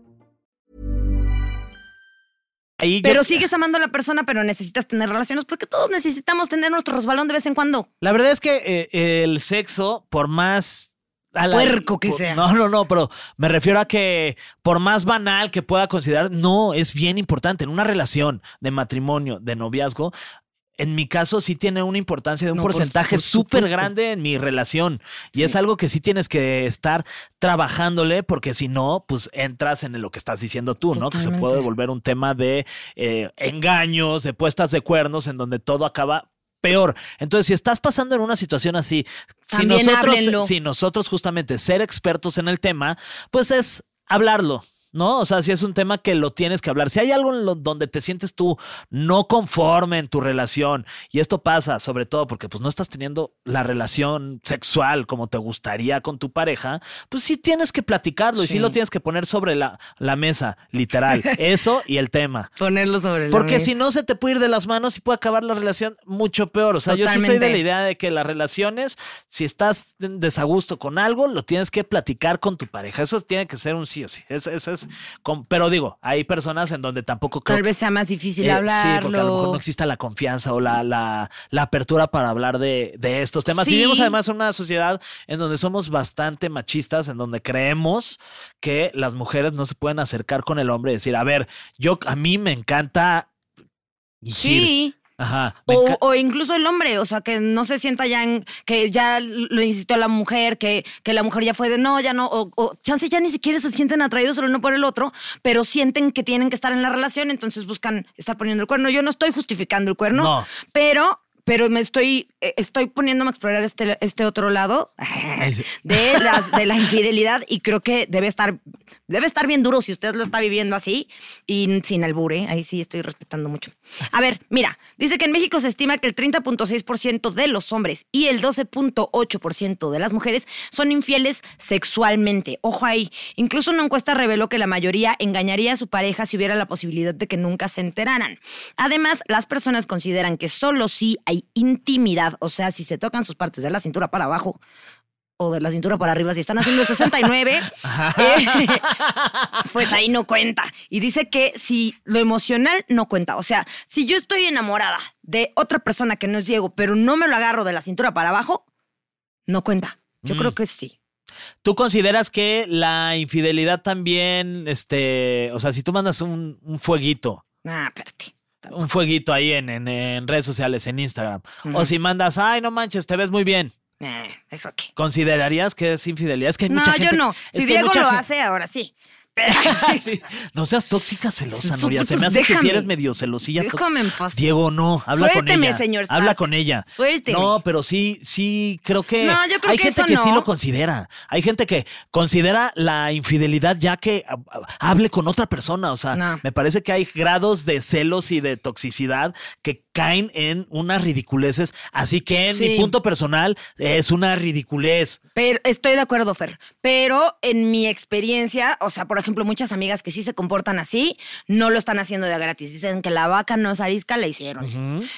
[SPEAKER 2] Ahí yo-
[SPEAKER 3] Pero sigues amando a la persona, pero necesitas tener relaciones porque todos necesitamos tener nuestro resbalón de vez en cuando.
[SPEAKER 2] La verdad es que eh, el sexo, por más. a la-
[SPEAKER 3] Puerco que
[SPEAKER 2] por-
[SPEAKER 3] sea.
[SPEAKER 2] No, no, no, pero me refiero a que por más banal que pueda considerar, no, es bien importante en una relación de matrimonio, de noviazgo. En mi caso sí tiene una importancia de un
[SPEAKER 3] No,
[SPEAKER 2] porcentaje
[SPEAKER 3] por
[SPEAKER 2] súper grande en mi relación. Y es algo que sí tienes que estar trabajándole porque si no, pues entras en lo que estás diciendo tú, ¿no? Que se puede volver un tema de eh, engaños, de puestas de cuernos, en donde todo acaba peor. Entonces, si estás pasando en una situación así, si
[SPEAKER 3] También
[SPEAKER 2] nosotros,
[SPEAKER 3] háblenlo.
[SPEAKER 2] si nosotros justamente ser expertos en el tema, pues es hablarlo. ¿No? O sea, si es un tema que lo tienes que hablar. Si hay algo en lo- donde te sientes tú no conforme en tu relación, y esto pasa sobre todo porque pues no estás teniendo la relación sexual como te gustaría con tu pareja, pues sí tienes que platicarlo y sí lo tienes que poner sobre la, la mesa, literal. Eso y el tema.
[SPEAKER 3] Ponerlo sobre la
[SPEAKER 2] Porque
[SPEAKER 3] mesa.
[SPEAKER 2] si no se te puede ir de las manos y puede acabar la relación mucho peor. O sea, yo sí soy de la idea de que las relaciones, si estás en desagusto con algo, lo tienes que platicar con tu pareja. Eso tiene que ser un sí o sí. Eso, eso con- pero digo, hay personas en donde tampoco creo
[SPEAKER 3] Tal vez sea más difícil
[SPEAKER 2] eh,
[SPEAKER 3] hablarlo.
[SPEAKER 2] Sí, porque a lo mejor no exista la confianza o la, la, la apertura para hablar de, de estos temas.
[SPEAKER 3] Sí.
[SPEAKER 2] Vivimos además en una sociedad en donde somos bastante machistas, en donde creemos que las mujeres no se pueden acercar con el hombre y decir, a ver, yo a mí me encanta. hijir".
[SPEAKER 3] Sí.
[SPEAKER 2] Ajá.
[SPEAKER 3] O, o incluso el hombre, o sea, que no se sienta ya en, que ya lo insistió a la mujer, que, que la mujer ya fue de no, ya no, o, o chance ya ni siquiera se sienten atraídos el uno por el otro, pero sienten que tienen que estar en la relación, entonces buscan estar poniendo el cuerno. Yo no estoy justificando el cuerno,
[SPEAKER 2] No.
[SPEAKER 3] pero, pero me estoy, eh, estoy poniéndome a explorar este, este otro lado de, las, de la infidelidad y creo que debe estar, debe estar bien duro si usted lo está viviendo así y sin albure. Ahí sí estoy respetando mucho. A ver, mira, dice que en México se estima que el 30.6% de los hombres y el 12.8% de las mujeres son infieles sexualmente. Ojo ahí. Incluso una encuesta reveló que la mayoría engañaría a su pareja si hubiera la posibilidad de que nunca se enteraran. Además, las personas consideran que solo si hay intimidad, o sea, si se tocan sus partes de la cintura para abajo, o de la cintura para arriba, si están haciendo el 69, eh, pues ahí no cuenta. Y dice que si lo emocional no cuenta, o sea, si yo estoy enamorada de otra persona que no es Diego, pero no me lo agarro de la cintura para abajo, no cuenta. Yo
[SPEAKER 2] Mm.
[SPEAKER 3] creo que sí.
[SPEAKER 2] ¿Tú consideras que la infidelidad también, este, o sea, si tú mandas un, un fueguito,
[SPEAKER 3] Ah, espérate.
[SPEAKER 2] Un fueguito ahí en, en- en redes sociales, en Instagram, o si mandas, ay, no manches, te ves muy bien.
[SPEAKER 3] Eh, ¿Eso qué?
[SPEAKER 2] ¿Considerarías que es infidelidad? Es que hay
[SPEAKER 3] No,
[SPEAKER 2] mucha gente.
[SPEAKER 3] yo no. Si Diego lo hace, ahora sí. Pero
[SPEAKER 2] Sí. No seas tóxica celosa, Nuria. Se me hace que si eres medio celosilla.
[SPEAKER 3] Déjame en paz.
[SPEAKER 2] Diego, no. Habla
[SPEAKER 3] Suélteme,
[SPEAKER 2] con ella.
[SPEAKER 3] señor Stark.
[SPEAKER 2] Habla con ella.
[SPEAKER 3] Suélteme.
[SPEAKER 2] No, pero sí, sí, creo que.
[SPEAKER 3] No, yo creo
[SPEAKER 2] hay
[SPEAKER 3] que
[SPEAKER 2] gente
[SPEAKER 3] eso
[SPEAKER 2] que sí lo considera. Hay gente que considera la infidelidad ya que hable con otra persona. O sea,
[SPEAKER 3] No.
[SPEAKER 2] me parece que hay grados de celos y de toxicidad que caen en unas ridiculeces. Así que en mi punto personal es una ridiculez.
[SPEAKER 3] Pero estoy de acuerdo, Fer. Pero en mi experiencia, o sea, por ejemplo, muchas amigas que sí se comportan así, no lo están haciendo de gratis. Dicen que la vaca no es arisca, la hicieron.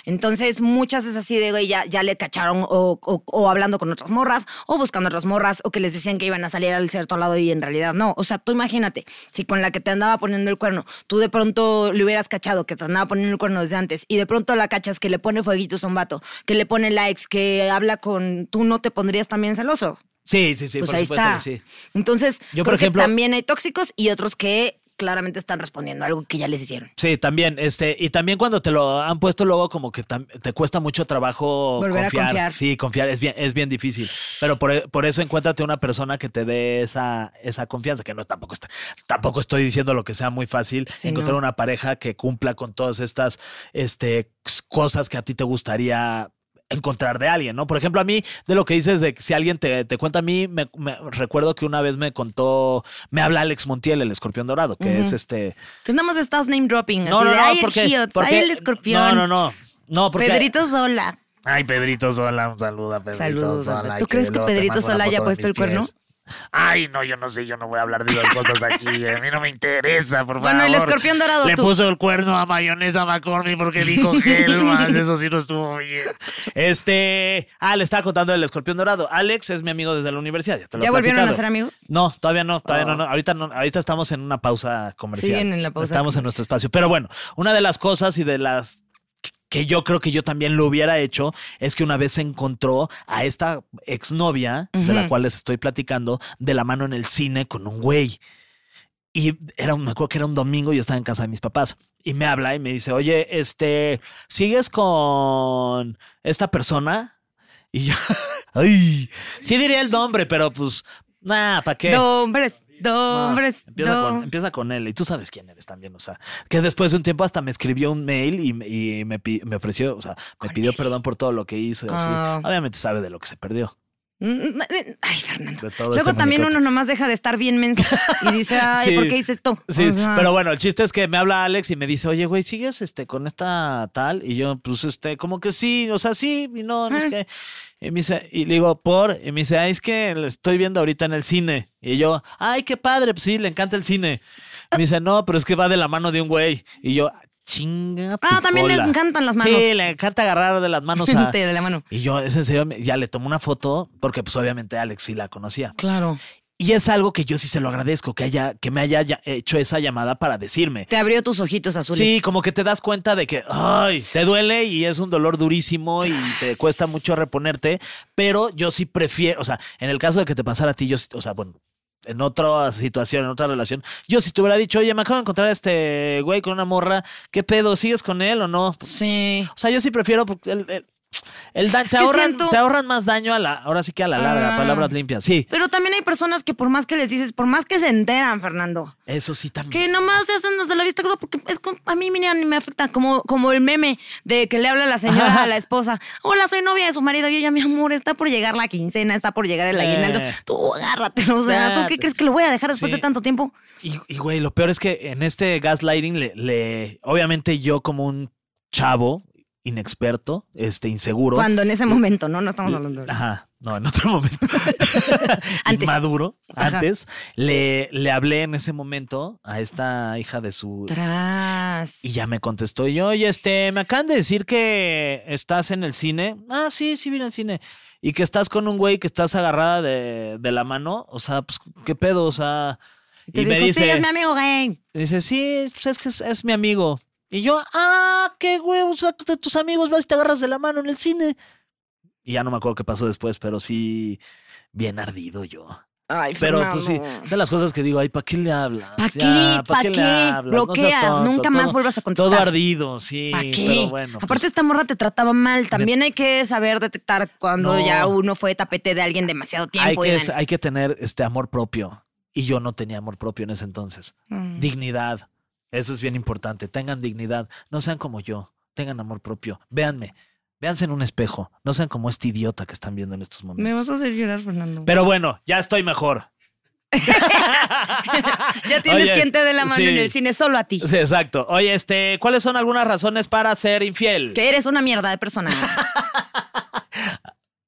[SPEAKER 3] Entonces, muchas es así de, güey, ya, ya le cacharon o, o- o hablando con otras morras, o buscando otras morras, o que les decían que iban a salir al cierto lado y en realidad no. O sea, tú imagínate, si con la que te andaba poniendo el cuerno, tú de pronto le hubieras cachado que te andaba poniendo el cuerno desde antes, y de pronto la cachas que le pone fueguitos a un vato, que le pone likes, que habla con, tú no te pondrías también celoso
[SPEAKER 2] Sí, sí, sí.
[SPEAKER 3] pues
[SPEAKER 2] por
[SPEAKER 3] ahí
[SPEAKER 2] supuesto
[SPEAKER 3] está.
[SPEAKER 2] sí.
[SPEAKER 3] Entonces,
[SPEAKER 2] Yo,
[SPEAKER 3] creo
[SPEAKER 2] por
[SPEAKER 3] que
[SPEAKER 2] ejemplo-
[SPEAKER 3] también hay tóxicos y otros que claramente están respondiendo a algo que ya les hicieron.
[SPEAKER 2] Sí, también, este, y también cuando te lo han puesto luego como que te cuesta mucho trabajo
[SPEAKER 3] Volver a
[SPEAKER 2] confiar.
[SPEAKER 3] confiar.
[SPEAKER 2] Sí, confiar es bien, es bien difícil. Pero por, por eso encuéntrate una persona que te dé esa, esa confianza, que no tampoco está, tampoco estoy diciendo lo que sea muy fácil.
[SPEAKER 3] Sí,
[SPEAKER 2] encontrar
[SPEAKER 3] no.
[SPEAKER 2] una pareja que cumpla con todas estas este, cosas que a ti te gustaría encontrar de alguien, ¿no? Por ejemplo, a mí, de lo que dices de que si alguien te, te cuenta a mí, me, me- recuerdo que una vez me contó, me habla Alex Montiel, el escorpión dorado, que es este,
[SPEAKER 3] Tú nada más estás name dropping,
[SPEAKER 2] no,
[SPEAKER 3] así
[SPEAKER 2] no,
[SPEAKER 3] de,
[SPEAKER 2] no,
[SPEAKER 3] ay,
[SPEAKER 2] porque,
[SPEAKER 3] el Hiots,
[SPEAKER 2] porque-
[SPEAKER 3] ay, el escorpión.
[SPEAKER 2] No, no, no. No, porque.
[SPEAKER 3] Pedrito Sola.
[SPEAKER 2] Ay, Pedrito Sola, un saludo a Pedrito
[SPEAKER 3] Saludos,
[SPEAKER 2] Sola.
[SPEAKER 3] ¿Tú crees que Pedrito Sola haya puesto el cuerno?
[SPEAKER 2] pies. Ay, no, yo no sé, yo no voy a hablar de esas cosas aquí. A mí no me interesa, por favor.
[SPEAKER 3] Bueno, el escorpión dorado,
[SPEAKER 2] Le
[SPEAKER 3] tú.
[SPEAKER 2] puso el cuerno a mayonesa McCormick porque dijo Helmas. Eso sí no estuvo bien. Este. Ah, le estaba contando del escorpión dorado. Alex es mi amigo desde la universidad. ¿Ya, te lo he
[SPEAKER 3] ¿Ya volvieron a ser amigos?
[SPEAKER 2] No, todavía no, todavía
[SPEAKER 3] Oh.
[SPEAKER 2] no, no. Ahorita no, ahorita estamos en una pausa comercial.
[SPEAKER 3] Siguen en la pausa
[SPEAKER 2] Estamos en nuestro espacio. Pero bueno, una de las cosas y de las que yo creo que yo también lo hubiera hecho es que una vez se encontró a esta exnovia de la cual les estoy platicando de la mano en el cine con un güey. Y era, un- me acuerdo que era un domingo y yo estaba en casa de mis papás. Y me habla y me dice, oye, este, ¿sigues con esta persona? Y yo, ay, sí diría el nombre, pero pues, nada, ¿para qué?
[SPEAKER 3] No, hombre. Hombres.
[SPEAKER 2] empieza, con, empieza con él y tú sabes quién eres también, o sea, que después de un tiempo hasta me escribió un mail y, me- y me, ofreció, o sea, me pidió perdón por todo lo que hizo y así.
[SPEAKER 3] Ah.
[SPEAKER 2] Obviamente sabe de lo que se perdió.
[SPEAKER 3] Mm, Ay, Fernando.
[SPEAKER 2] De todo
[SPEAKER 3] Luego
[SPEAKER 2] este
[SPEAKER 3] también uno nomás deja de estar bien menso y dice, ay,
[SPEAKER 2] Sí.
[SPEAKER 3] ¿por qué hice esto?
[SPEAKER 2] Sí,
[SPEAKER 3] O sea,
[SPEAKER 2] pero bueno, el chiste es que me habla Alex y me dice, oye, güey, ¿sigues este con esta tal? Y yo, pues, este, como que sí, o sea, sí, y no, no es
[SPEAKER 3] Ah.
[SPEAKER 2] que. Y me dice, y le digo, por, y me dice, ay, es que la estoy viendo ahorita en el cine. Y yo, ay, qué padre, pues sí, le encanta el cine. Me dice, no, pero es que va de la mano de un güey. Y yo, chinga. tu
[SPEAKER 3] Ah, también le
[SPEAKER 2] cola".
[SPEAKER 3] encantan las manos.
[SPEAKER 2] Sí, le encanta agarrar de las manos a.
[SPEAKER 3] de la mano.
[SPEAKER 2] Y yo, es en serio, ya le tomé una foto, porque pues obviamente Alex sí la conocía.
[SPEAKER 3] Claro.
[SPEAKER 2] Y es algo que yo sí se lo agradezco, que haya, que me haya ya- hecho esa llamada para decirme.
[SPEAKER 3] Te abrió tus ojitos azules.
[SPEAKER 2] Sí, como que te das cuenta de que, ay, te duele y es un dolor durísimo y te cuesta mucho reponerte, pero yo sí prefiero, o sea, en el caso de que te pasara a ti, yo, sí- o sea, bueno, en otra situación, en otra relación, yo si te hubiera dicho, oye, me acabo de encontrar a este güey con una morra, ¿qué pedo? ¿Sigues con él o no?
[SPEAKER 3] Sí.
[SPEAKER 2] O sea, yo sí prefiero porque el, el- el daño, se ahorran,
[SPEAKER 3] siento-
[SPEAKER 2] te ahorran más daño a la, ahora sí que a la larga,
[SPEAKER 3] Ah.
[SPEAKER 2] palabras limpias. Sí,
[SPEAKER 3] Pero también hay personas que por más que les dices, por más que se enteran, Fernando,
[SPEAKER 2] eso sí también.
[SPEAKER 3] que nomás se hacen desde la vista gorda porque es como- a mí mira, ni me afecta, como, como el meme de que le habla la señora a la esposa, hola, soy novia de su marido, y ella, mi amor, está por llegar la quincena, está por llegar el
[SPEAKER 2] Eh.
[SPEAKER 3] aguinaldo, tú agárratelo, o sea, ¿tú qué crees que lo voy a dejar después
[SPEAKER 2] sí.
[SPEAKER 3] de tanto tiempo?
[SPEAKER 2] Y, y, güey, lo peor es que en este gaslighting le, le- obviamente yo como un chavo inexperto, este, inseguro.
[SPEAKER 3] Cuando en ese momento, ¿no? No estamos hablando de...
[SPEAKER 2] Ajá, no, en otro momento.
[SPEAKER 3] Antes.
[SPEAKER 2] Inmaduro,
[SPEAKER 3] Ajá.
[SPEAKER 2] antes. Le, le hablé en ese momento a esta hija de su...
[SPEAKER 3] Tras.
[SPEAKER 2] Y ya me contestó y yo, oye, este, me acaban de decir que estás en el cine. Ah, sí, sí, vine al cine. Y que estás con un güey que estás agarrada de, de la mano. O sea, pues, ¿qué pedo? O sea... Y me
[SPEAKER 3] dijo,
[SPEAKER 2] dice,
[SPEAKER 3] sí, es mi amigo gay.
[SPEAKER 2] Dice, sí, pues es que es, es mi amigo. Y yo, ah, qué huevos, de tus amigos vas y te agarras de la mano en el cine. Y ya no me acuerdo qué pasó después, pero sí, bien ardido yo.
[SPEAKER 3] Ay,
[SPEAKER 2] Pero pues sí, son las cosas que digo, ay, ¿para qué le hablas?
[SPEAKER 3] ¿Pa'
[SPEAKER 2] Ya,
[SPEAKER 3] qué?
[SPEAKER 2] ¿pa'
[SPEAKER 3] ¿Pa'
[SPEAKER 2] le
[SPEAKER 3] qué?
[SPEAKER 2] hablas? No
[SPEAKER 3] Bloquea,
[SPEAKER 2] tonto,
[SPEAKER 3] nunca más
[SPEAKER 2] todo-
[SPEAKER 3] vuelvas a contestar.
[SPEAKER 2] Todo ardido, sí.
[SPEAKER 3] ¿Para qué?
[SPEAKER 2] Pero bueno. pues,
[SPEAKER 3] Aparte, esta morra te trataba mal. También hay que saber detectar cuando
[SPEAKER 2] No.
[SPEAKER 3] ya uno fue tapete de alguien demasiado
[SPEAKER 2] hay,
[SPEAKER 3] tiempo.
[SPEAKER 2] que, hay que tener este amor propio. Y yo no tenía amor propio en ese entonces.
[SPEAKER 3] Mm.
[SPEAKER 2] Dignidad. Eso es bien importante. Tengan dignidad. No sean como yo. Tengan amor propio. Véanme. Véanse en un espejo. No sean como este idiota que están viendo en estos momentos.
[SPEAKER 3] Me vas a hacer llorar, Fernando.
[SPEAKER 2] Pero bueno, ya estoy mejor.
[SPEAKER 3] ya tienes
[SPEAKER 2] Oye,
[SPEAKER 3] quien te dé la mano
[SPEAKER 2] sí.
[SPEAKER 3] en el cine, solo a ti.
[SPEAKER 2] Sí, exacto. Oye, este, ¿cuáles son algunas razones para ser infiel?
[SPEAKER 3] Que eres una mierda de persona.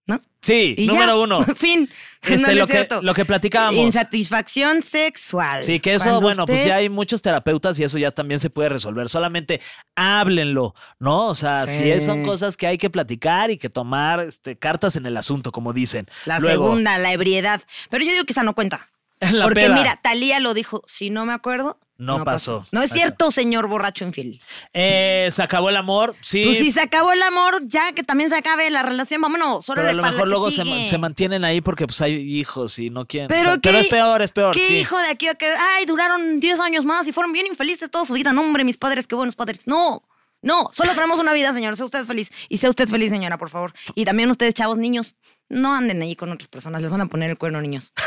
[SPEAKER 3] ¿No?
[SPEAKER 2] Sí,
[SPEAKER 3] Y
[SPEAKER 2] número
[SPEAKER 3] ya.
[SPEAKER 2] uno.
[SPEAKER 3] fin.
[SPEAKER 2] Este,
[SPEAKER 3] no, no
[SPEAKER 2] lo,
[SPEAKER 3] es
[SPEAKER 2] que,
[SPEAKER 3] cierto.
[SPEAKER 2] lo que platicábamos.
[SPEAKER 3] Insatisfacción sexual.
[SPEAKER 2] Sí, que eso,
[SPEAKER 3] Cuando
[SPEAKER 2] bueno, pues ya hay muchos terapeutas y eso ya también se puede resolver. Solamente háblenlo, ¿no? O sea,
[SPEAKER 3] Sí.
[SPEAKER 2] si son cosas que hay que platicar y que tomar este, cartas en el asunto, como dicen.
[SPEAKER 3] La
[SPEAKER 2] Luego,
[SPEAKER 3] segunda, la ebriedad. Pero yo digo que esa no cuenta.
[SPEAKER 2] La
[SPEAKER 3] Porque
[SPEAKER 2] peda.
[SPEAKER 3] mira, Talía lo dijo, si no me acuerdo,
[SPEAKER 2] No pasó.
[SPEAKER 3] No es cierto, señor borracho infiel.
[SPEAKER 2] Eh, se acabó el amor, sí.
[SPEAKER 3] Pues si se acabó el amor, ya que también se acabe la relación, vámonos, solo
[SPEAKER 2] pero a lo mejor luego se,
[SPEAKER 3] sigue.
[SPEAKER 2] ma- se mantienen ahí porque pues hay hijos y no quieren.
[SPEAKER 3] Pero,
[SPEAKER 2] O sea, pero es peor, es peor.
[SPEAKER 3] ¿Qué
[SPEAKER 2] sí.
[SPEAKER 3] hijo de aquí va a querer? Ay, duraron 10 años más y fueron bien infelices toda su vida. No, hombre, mis padres, qué buenos padres. No, no, solo tenemos una vida, señor. Sea usted feliz. Y sea usted feliz, señora, por favor. Y también ustedes, chavos, niños, no anden ahí con otras personas. Les van a poner el cuerno, niños.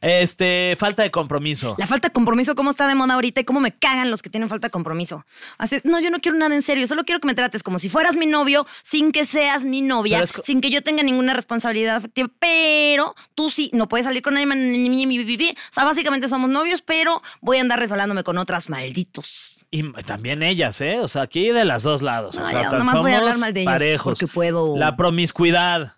[SPEAKER 2] Este, falta de compromiso.
[SPEAKER 3] La falta de compromiso, ¿cómo está de moda ahorita y cómo me cagan los que tienen falta de compromiso? Así, no, yo no quiero nada en serio, solo quiero que me trates como si fueras mi novio, sin que seas mi novia,
[SPEAKER 2] es
[SPEAKER 3] sin que yo tenga ninguna responsabilidad afectiva, pero tú sí, no puedes salir con nadie, ni- ni- ni- o sea, básicamente somos novios, pero voy a andar resbalándome con otras malditos.
[SPEAKER 2] Y también ellas, ¿eh? O sea, aquí de los dos lados. O
[SPEAKER 3] No,
[SPEAKER 2] sea,
[SPEAKER 3] ya,
[SPEAKER 2] tan-
[SPEAKER 3] nomás voy a hablar mal de ellos,
[SPEAKER 2] parejos.
[SPEAKER 3] porque puedo.
[SPEAKER 2] La promiscuidad.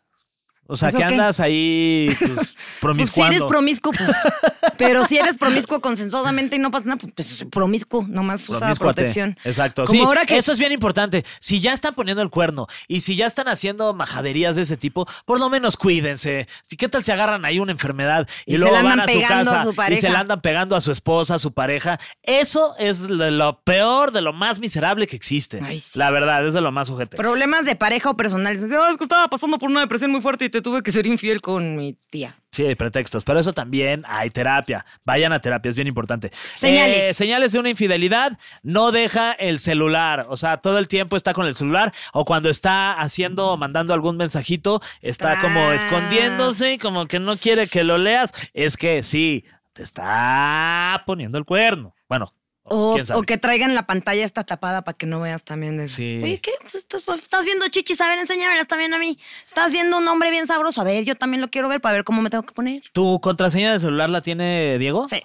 [SPEAKER 2] O sea,
[SPEAKER 3] ¿Eso
[SPEAKER 2] que andas ahí pues,
[SPEAKER 3] Pues si eres promiscuo, pues. pero si eres promiscuo consensuadamente y no pasa nada, pues, pues promiscuo, nomás usa protección.
[SPEAKER 2] Exacto.
[SPEAKER 3] Como
[SPEAKER 2] sí,
[SPEAKER 3] ahora que
[SPEAKER 2] eso es bien importante. Si ya están poniendo el cuerno y si ya están haciendo majaderías de ese tipo, por lo menos cuídense. ¿Y ¿Qué tal si agarran ahí una enfermedad y,
[SPEAKER 3] Y
[SPEAKER 2] luego van a su
[SPEAKER 3] pegando a
[SPEAKER 2] casa
[SPEAKER 3] su
[SPEAKER 2] y se la andan pegando a su esposa, a su pareja? Eso es de lo peor, de lo más miserable que existe.
[SPEAKER 3] Ay, sí.
[SPEAKER 2] La verdad, es de lo más sujete.
[SPEAKER 3] Problemas de pareja o personales. "Ah, es que estaba pasando por una depresión muy fuerte y te tuve que ser infiel con mi tía.
[SPEAKER 2] Sí, hay pretextos, pero eso también hay terapia. Vayan a terapia, es bien importante.
[SPEAKER 3] Señales.
[SPEAKER 2] Eh, señales de una infidelidad, no deja el celular, o sea, todo el tiempo está con el celular o cuando está haciendo, mandando algún mensajito, está como escondiéndose, como que no quiere que lo leas. Es que sí. te está poniendo el cuerno. Bueno,
[SPEAKER 3] O, que traigan la pantalla esta tapada para que no veas también. De,
[SPEAKER 2] Sí.
[SPEAKER 3] Oye, ¿qué? Pues estás, estás viendo chichis, a ver, enséñamelas también a mí. Estás viendo un hombre bien sabroso. A ver, yo también lo quiero ver para ver cómo me tengo que poner.
[SPEAKER 2] ¿Tu contraseña de celular la tiene Diego?
[SPEAKER 3] Sí.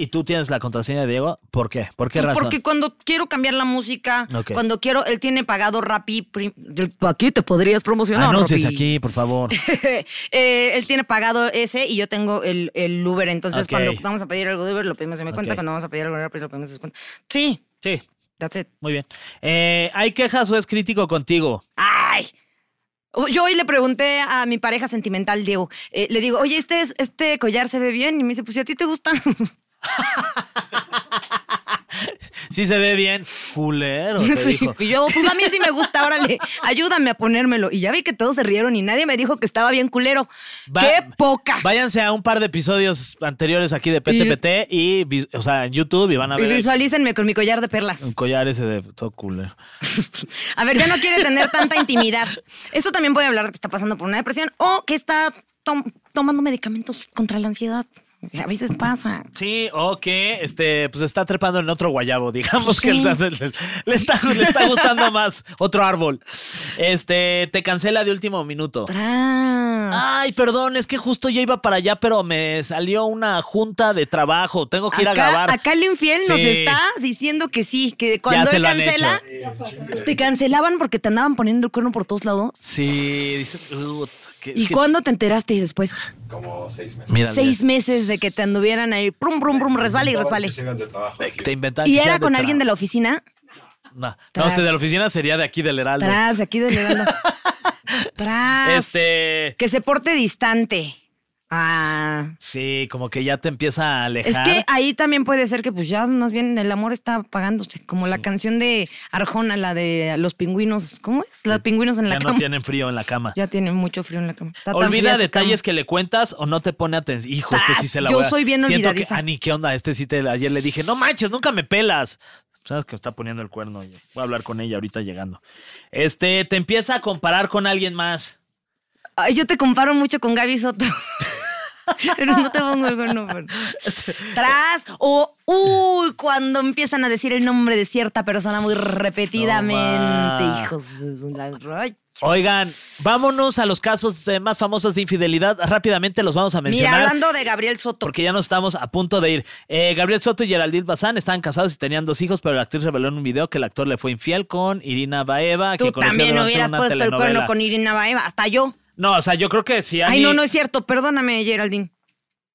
[SPEAKER 2] ¿Y tú tienes la contraseña de Diego? ¿Por qué? ¿Por qué razón?
[SPEAKER 3] Porque cuando quiero cambiar la música, cuando quiero, él tiene pagado Rappi. Aquí te podrías promocionar.
[SPEAKER 2] Anuncies
[SPEAKER 3] Rappi.
[SPEAKER 2] aquí, por favor.
[SPEAKER 3] Eh, él tiene pagado ese y yo tengo el, el Uber. Entonces, cuando vamos a pedir algo de Uber, lo pedimos en mi cuenta. Cuando vamos a pedir algo de Rappi, lo pedimos en su cuenta. Sí,
[SPEAKER 2] Sí,
[SPEAKER 3] that's it.
[SPEAKER 2] muy bien. Eh, ¿Hay quejas o es crítico contigo?
[SPEAKER 3] ¡Ay! Yo hoy le pregunté a mi pareja sentimental, Diego, eh, le digo, oye, este, es- este collar se ve bien. Y me dice, pues si a ti te gusta.
[SPEAKER 2] Sí se ve bien. Culero, te
[SPEAKER 3] Sí,
[SPEAKER 2] dijo.
[SPEAKER 3] y yo, pues a mí sí me gusta, órale, ayúdame a ponérmelo. Y ya vi que todos se rieron y nadie me dijo que estaba bien culero.
[SPEAKER 2] Va-
[SPEAKER 3] ¡Qué poca!
[SPEAKER 2] Váyanse a un par de episodios anteriores aquí de PTPT y, o sea, en YouTube y van a
[SPEAKER 3] Y
[SPEAKER 2] ver
[SPEAKER 3] visualícenme con mi collar de perlas.
[SPEAKER 2] un collar ese de todo culero.
[SPEAKER 3] A ver, ya no quiere tener tanta intimidad. Eso también puede hablar de que está pasando por una depresión o que está tom- tomando medicamentos contra la ansiedad. A veces pasa.
[SPEAKER 2] Sí, o que este, pues está trepando en otro guayabo, digamos que le, le está, le está gustando más otro árbol. Este, te cancela de último minuto.
[SPEAKER 3] Tras.
[SPEAKER 2] Ay, perdón, es que justo yo iba para allá, pero me salió una junta de trabajo. Tengo que ir a grabar.
[SPEAKER 3] acá el infiel nos está diciendo que sí, que cuando él cancela, te cancelaban porque te andaban poniendo el cuerno por todos lados.
[SPEAKER 2] Sí, dices, "Ut, que-
[SPEAKER 3] ¿Y
[SPEAKER 2] que-
[SPEAKER 3] cuándo te enteraste y después?
[SPEAKER 2] Mira,
[SPEAKER 3] Seis meses de que te anduvieran ahí, prum, prum, prum, resbale y resbale.
[SPEAKER 2] Te inventan
[SPEAKER 3] ¿Y era con
[SPEAKER 2] de
[SPEAKER 3] alguien de la oficina?
[SPEAKER 2] No, no,
[SPEAKER 3] Tras.
[SPEAKER 2] este de la oficina sería de aquí del Heraldo.
[SPEAKER 3] Tras, de aquí del Heraldo. Tras.
[SPEAKER 2] Este,
[SPEAKER 3] Que se porte distante. Ah.
[SPEAKER 2] sí, como que ya te empieza a alejar.
[SPEAKER 3] Es que ahí también puede ser que pues ya más bien el amor está apagándose, como la canción de Arjona, la de los pingüinos, ¿cómo es? Los pingüinos en la
[SPEAKER 2] ya
[SPEAKER 3] cama.
[SPEAKER 2] no tienen frío en la cama.
[SPEAKER 3] Ya tienen mucho frío en la cama. Está
[SPEAKER 2] Olvida detalles
[SPEAKER 3] cama.
[SPEAKER 2] que le cuentas o no te pone atención. Hijo, este sí se la
[SPEAKER 3] yo
[SPEAKER 2] voy a-
[SPEAKER 3] soy bien
[SPEAKER 2] Siento que. Ani, ¿qué onda? Este sí te... Ayer le dije, no manches, nunca me pelas. Sabes que está poniendo el cuerno. Voy a hablar con ella ahorita llegando. Este, te empieza a comparar con alguien más.
[SPEAKER 3] Ay, yo te comparo mucho con Gaby Soto. Pero no te pongo el cuerno. Tras. O, uy, cuando empiezan a decir el nombre de cierta persona muy repetidamente. Hijos su- la- ay.
[SPEAKER 2] Oigan, vámonos a los casos eh, más famosos de infidelidad. Rápidamente los vamos a
[SPEAKER 3] Mira,
[SPEAKER 2] mencionar.
[SPEAKER 3] hablando de Gabriel Soto.
[SPEAKER 2] Porque ya no estamos a punto de ir. Eh, Gabriel Soto y Geraldine Bazán estaban casados y tenían dos hijos, pero la actriz reveló en un video que el actor le fue infiel con Irina Baeva,
[SPEAKER 3] Tú
[SPEAKER 2] conoció
[SPEAKER 3] también hubieras
[SPEAKER 2] una
[SPEAKER 3] puesto el cuerno con Irina Baeva. Hasta yo.
[SPEAKER 2] No, o sea, yo creo que sí.
[SPEAKER 3] Ay, no, no es cierto. Perdóname, Geraldine.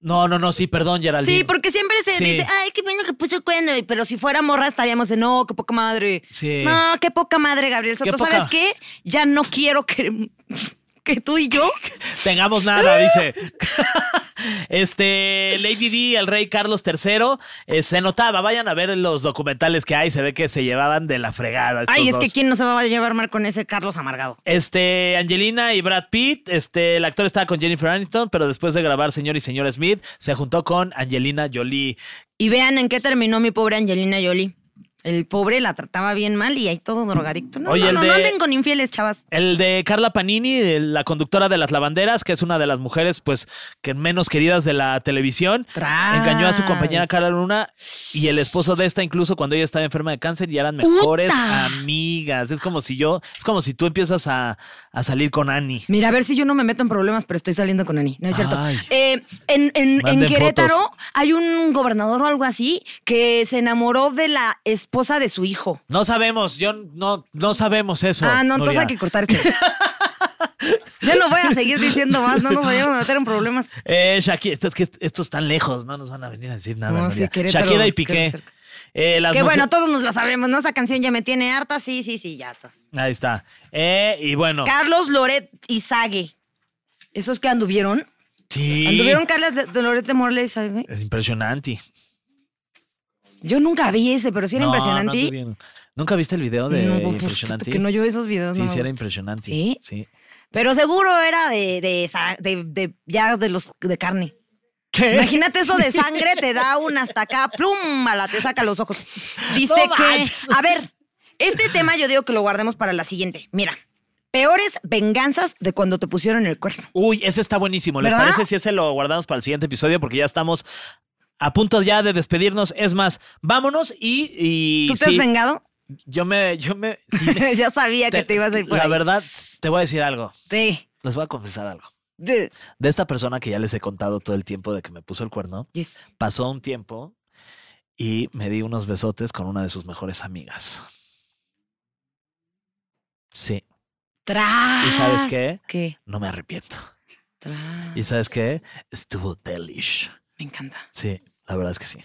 [SPEAKER 2] No, no, no, sí, perdón, Geraldine.
[SPEAKER 3] Sí, porque siempre se
[SPEAKER 2] Sí.
[SPEAKER 3] dice, ay, qué bueno que puso el cuerno. y- Pero si fuera morra estaríamos de, no, qué poca madre.
[SPEAKER 2] Sí.
[SPEAKER 3] No, qué poca madre, Gabriel Soto.
[SPEAKER 2] Qué poca-
[SPEAKER 3] ¿Sabes qué? Ya no quiero que, que tú y yo
[SPEAKER 2] Tengamos nada, dice. Este, Lady D, el rey Carlos III, eh, se notaba, vayan a ver los documentales que hay, se ve que se llevaban de la fregada.
[SPEAKER 3] Ay, es
[SPEAKER 2] dos.
[SPEAKER 3] que quién no se va a llevar mal con ese Carlos Amargado.
[SPEAKER 2] Este, Angelina y Brad Pitt, este, el actor estaba con Jennifer Aniston, pero después de grabar Señor y Señora Smith, se juntó con Angelina Jolie.
[SPEAKER 3] Y vean en qué terminó mi pobre Angelina Jolie. El pobre la trataba bien mal y ahí todo drogadicto. No,
[SPEAKER 2] Oye,
[SPEAKER 3] no, no,
[SPEAKER 2] de-
[SPEAKER 3] no anden con infieles, chavas.
[SPEAKER 2] El de Carla Panini, la conductora de Las Lavanderas, que es una de las mujeres, pues, que menos queridas de la televisión.
[SPEAKER 3] Tras.
[SPEAKER 2] Engañó a su compañera Carla Luna y el esposo de esta, incluso cuando ella estaba enferma de cáncer, y eran mejores amigas. Es como si yo, es como si tú empiezas a, a salir con Annie.
[SPEAKER 3] Mira, a ver si yo no me meto en problemas, pero estoy saliendo con Ani. No es cierto. Eh, en, en- en Querétaro
[SPEAKER 2] fotos.
[SPEAKER 3] hay un gobernador o algo así que se enamoró de la esposa de su hijo.
[SPEAKER 2] No sabemos, yo no, no sabemos eso.
[SPEAKER 3] ah, no, entonces
[SPEAKER 2] Nuria.
[SPEAKER 3] hay que cortar esto. ya no voy a seguir diciendo más, no nos vayamos a meter en problemas.
[SPEAKER 2] Eh, Shakira, esto es que estos están lejos, no nos van a venir a decir nada.
[SPEAKER 3] No,
[SPEAKER 2] Nuria.
[SPEAKER 3] sí, Querétaro
[SPEAKER 2] Shakira y Piqué. Eh, las
[SPEAKER 3] Que bueno, todos nos lo sabemos, ¿no? Esa canción ya me tiene harta, sí, sí, sí, ya estás.
[SPEAKER 2] Ahí está. Eh, y bueno.
[SPEAKER 3] Carlos Loret y Sague. ¿Esos que anduvieron?
[SPEAKER 2] Sí.
[SPEAKER 3] ¿Anduvieron Carlos de, de Loret de Morle y Sague?
[SPEAKER 2] Es impresionante.
[SPEAKER 3] Yo nunca vi ese, pero sí era
[SPEAKER 2] No, no
[SPEAKER 3] impresionante.
[SPEAKER 2] anduvieron. ¿Nunca viste el video de
[SPEAKER 3] No, pues,
[SPEAKER 2] Impresionante?
[SPEAKER 3] Que no yo esos videos.
[SPEAKER 2] sí,
[SPEAKER 3] no
[SPEAKER 2] sí, era impresionante.
[SPEAKER 3] ¿Sí?
[SPEAKER 2] Sí.
[SPEAKER 3] Pero seguro era de, de, de- de- ya de los de carne.
[SPEAKER 2] ¿Qué?
[SPEAKER 3] Imagínate eso de sangre, te da un hasta acá, plum, a la te saca los ojos. Dice
[SPEAKER 2] No
[SPEAKER 3] que,
[SPEAKER 2] manches.
[SPEAKER 3] a ver, este tema yo digo que lo guardemos para la siguiente. Mira, peores venganzas de cuando te pusieron el cuerno.
[SPEAKER 2] Uy, ese está buenísimo. ¿Les
[SPEAKER 3] ¿Verdad?
[SPEAKER 2] parece si ese lo guardamos para el siguiente episodio? Porque ya estamos a punto ya de despedirnos. Es más, vámonos y. y
[SPEAKER 3] ¿Tú te
[SPEAKER 2] sí,
[SPEAKER 3] has vengado?
[SPEAKER 2] Yo me. Yo me, sí
[SPEAKER 3] ya sabía que te ibas a ir por
[SPEAKER 2] La
[SPEAKER 3] ahí.
[SPEAKER 2] verdad, te voy a decir algo.
[SPEAKER 3] Sí.
[SPEAKER 2] Les voy a confesar algo.
[SPEAKER 3] Sí.
[SPEAKER 2] De esta persona que ya les he contado todo el tiempo de que me puso el cuerno,
[SPEAKER 3] Yes.
[SPEAKER 2] pasó un tiempo y me di unos besotes con una de sus mejores amigas. Sí,
[SPEAKER 3] Tras.
[SPEAKER 2] ¿Y sabes qué?
[SPEAKER 3] ¿Qué?
[SPEAKER 2] no me arrepiento.
[SPEAKER 3] Tras.
[SPEAKER 2] ¿Y sabes qué? Estuvo delish.
[SPEAKER 3] Me encanta.
[SPEAKER 2] Sí, la verdad es que sí.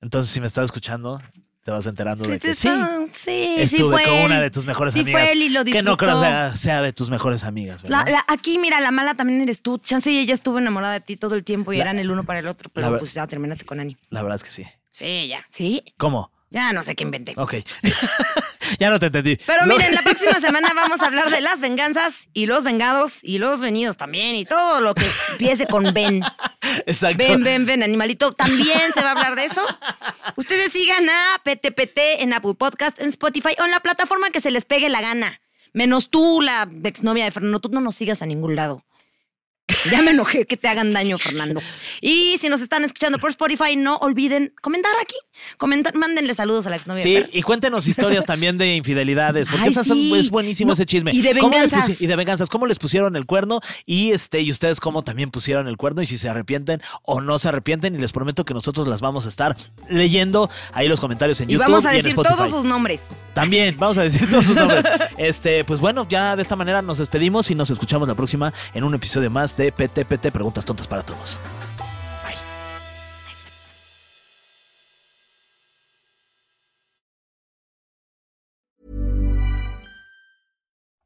[SPEAKER 2] Entonces, si me estás escuchando, te vas enterando de que sí.
[SPEAKER 3] sí,
[SPEAKER 2] Estuve
[SPEAKER 3] fue
[SPEAKER 2] con una de tus mejores
[SPEAKER 3] Sí
[SPEAKER 2] amigas.
[SPEAKER 3] fue él y lo
[SPEAKER 2] que no creo
[SPEAKER 3] disfrutó.
[SPEAKER 2] sea, de tus mejores amigas,
[SPEAKER 3] La-
[SPEAKER 2] ¿verdad?
[SPEAKER 3] la- aquí, mira, la mala también eres tú. Chance y ella estuvo enamorada de ti todo el tiempo y
[SPEAKER 2] La-
[SPEAKER 3] eran el uno para el otro, pero pues ya terminaste con Ani.
[SPEAKER 2] La verdad es que sí.
[SPEAKER 3] Sí, ya. ¿Sí?
[SPEAKER 2] ¿Cómo?
[SPEAKER 3] Ya no sé qué inventé.
[SPEAKER 2] Ok. ya no te entendí.
[SPEAKER 3] Pero miren, la próxima semana vamos a hablar de las venganzas y los vengados y los venidos también y todo lo que empiece con Ben.
[SPEAKER 2] Exacto.
[SPEAKER 3] Ven, ven, ven, animalito. También se va a hablar de eso. Ustedes sigan a PTPT en Apple Podcast, en Spotify o en la plataforma que se les pegue la gana. Menos tú, la exnovia de Fernando. Tú no nos sigas a ningún lado. Ya me enojé que te hagan daño, Fernando. Y si nos están escuchando por Spotify, no olviden comentar aquí. Mándenle saludos a la exnovia
[SPEAKER 2] Sí, y cuéntenos historias también de infidelidades, porque
[SPEAKER 3] Ay,
[SPEAKER 2] esas son-
[SPEAKER 3] sí.
[SPEAKER 2] es buenísimo
[SPEAKER 3] No,
[SPEAKER 2] ese chisme.
[SPEAKER 3] y de
[SPEAKER 2] ¿Cómo les
[SPEAKER 3] venganzas.
[SPEAKER 2] y de venganzas, cómo les pusieron el cuerno y este y ustedes cómo también pusieron el cuerno y si se arrepienten o no se arrepienten y les prometo que nosotros las vamos a estar leyendo ahí los comentarios en
[SPEAKER 3] Y
[SPEAKER 2] YouTube
[SPEAKER 3] vamos a
[SPEAKER 2] y en
[SPEAKER 3] decir todos sus nombres.
[SPEAKER 2] También, vamos a decir todos sus nombres. Este, pues bueno, ya de esta manera nos despedimos y nos escuchamos la próxima en un episodio más de PTPT Preguntas Tontas para Todos.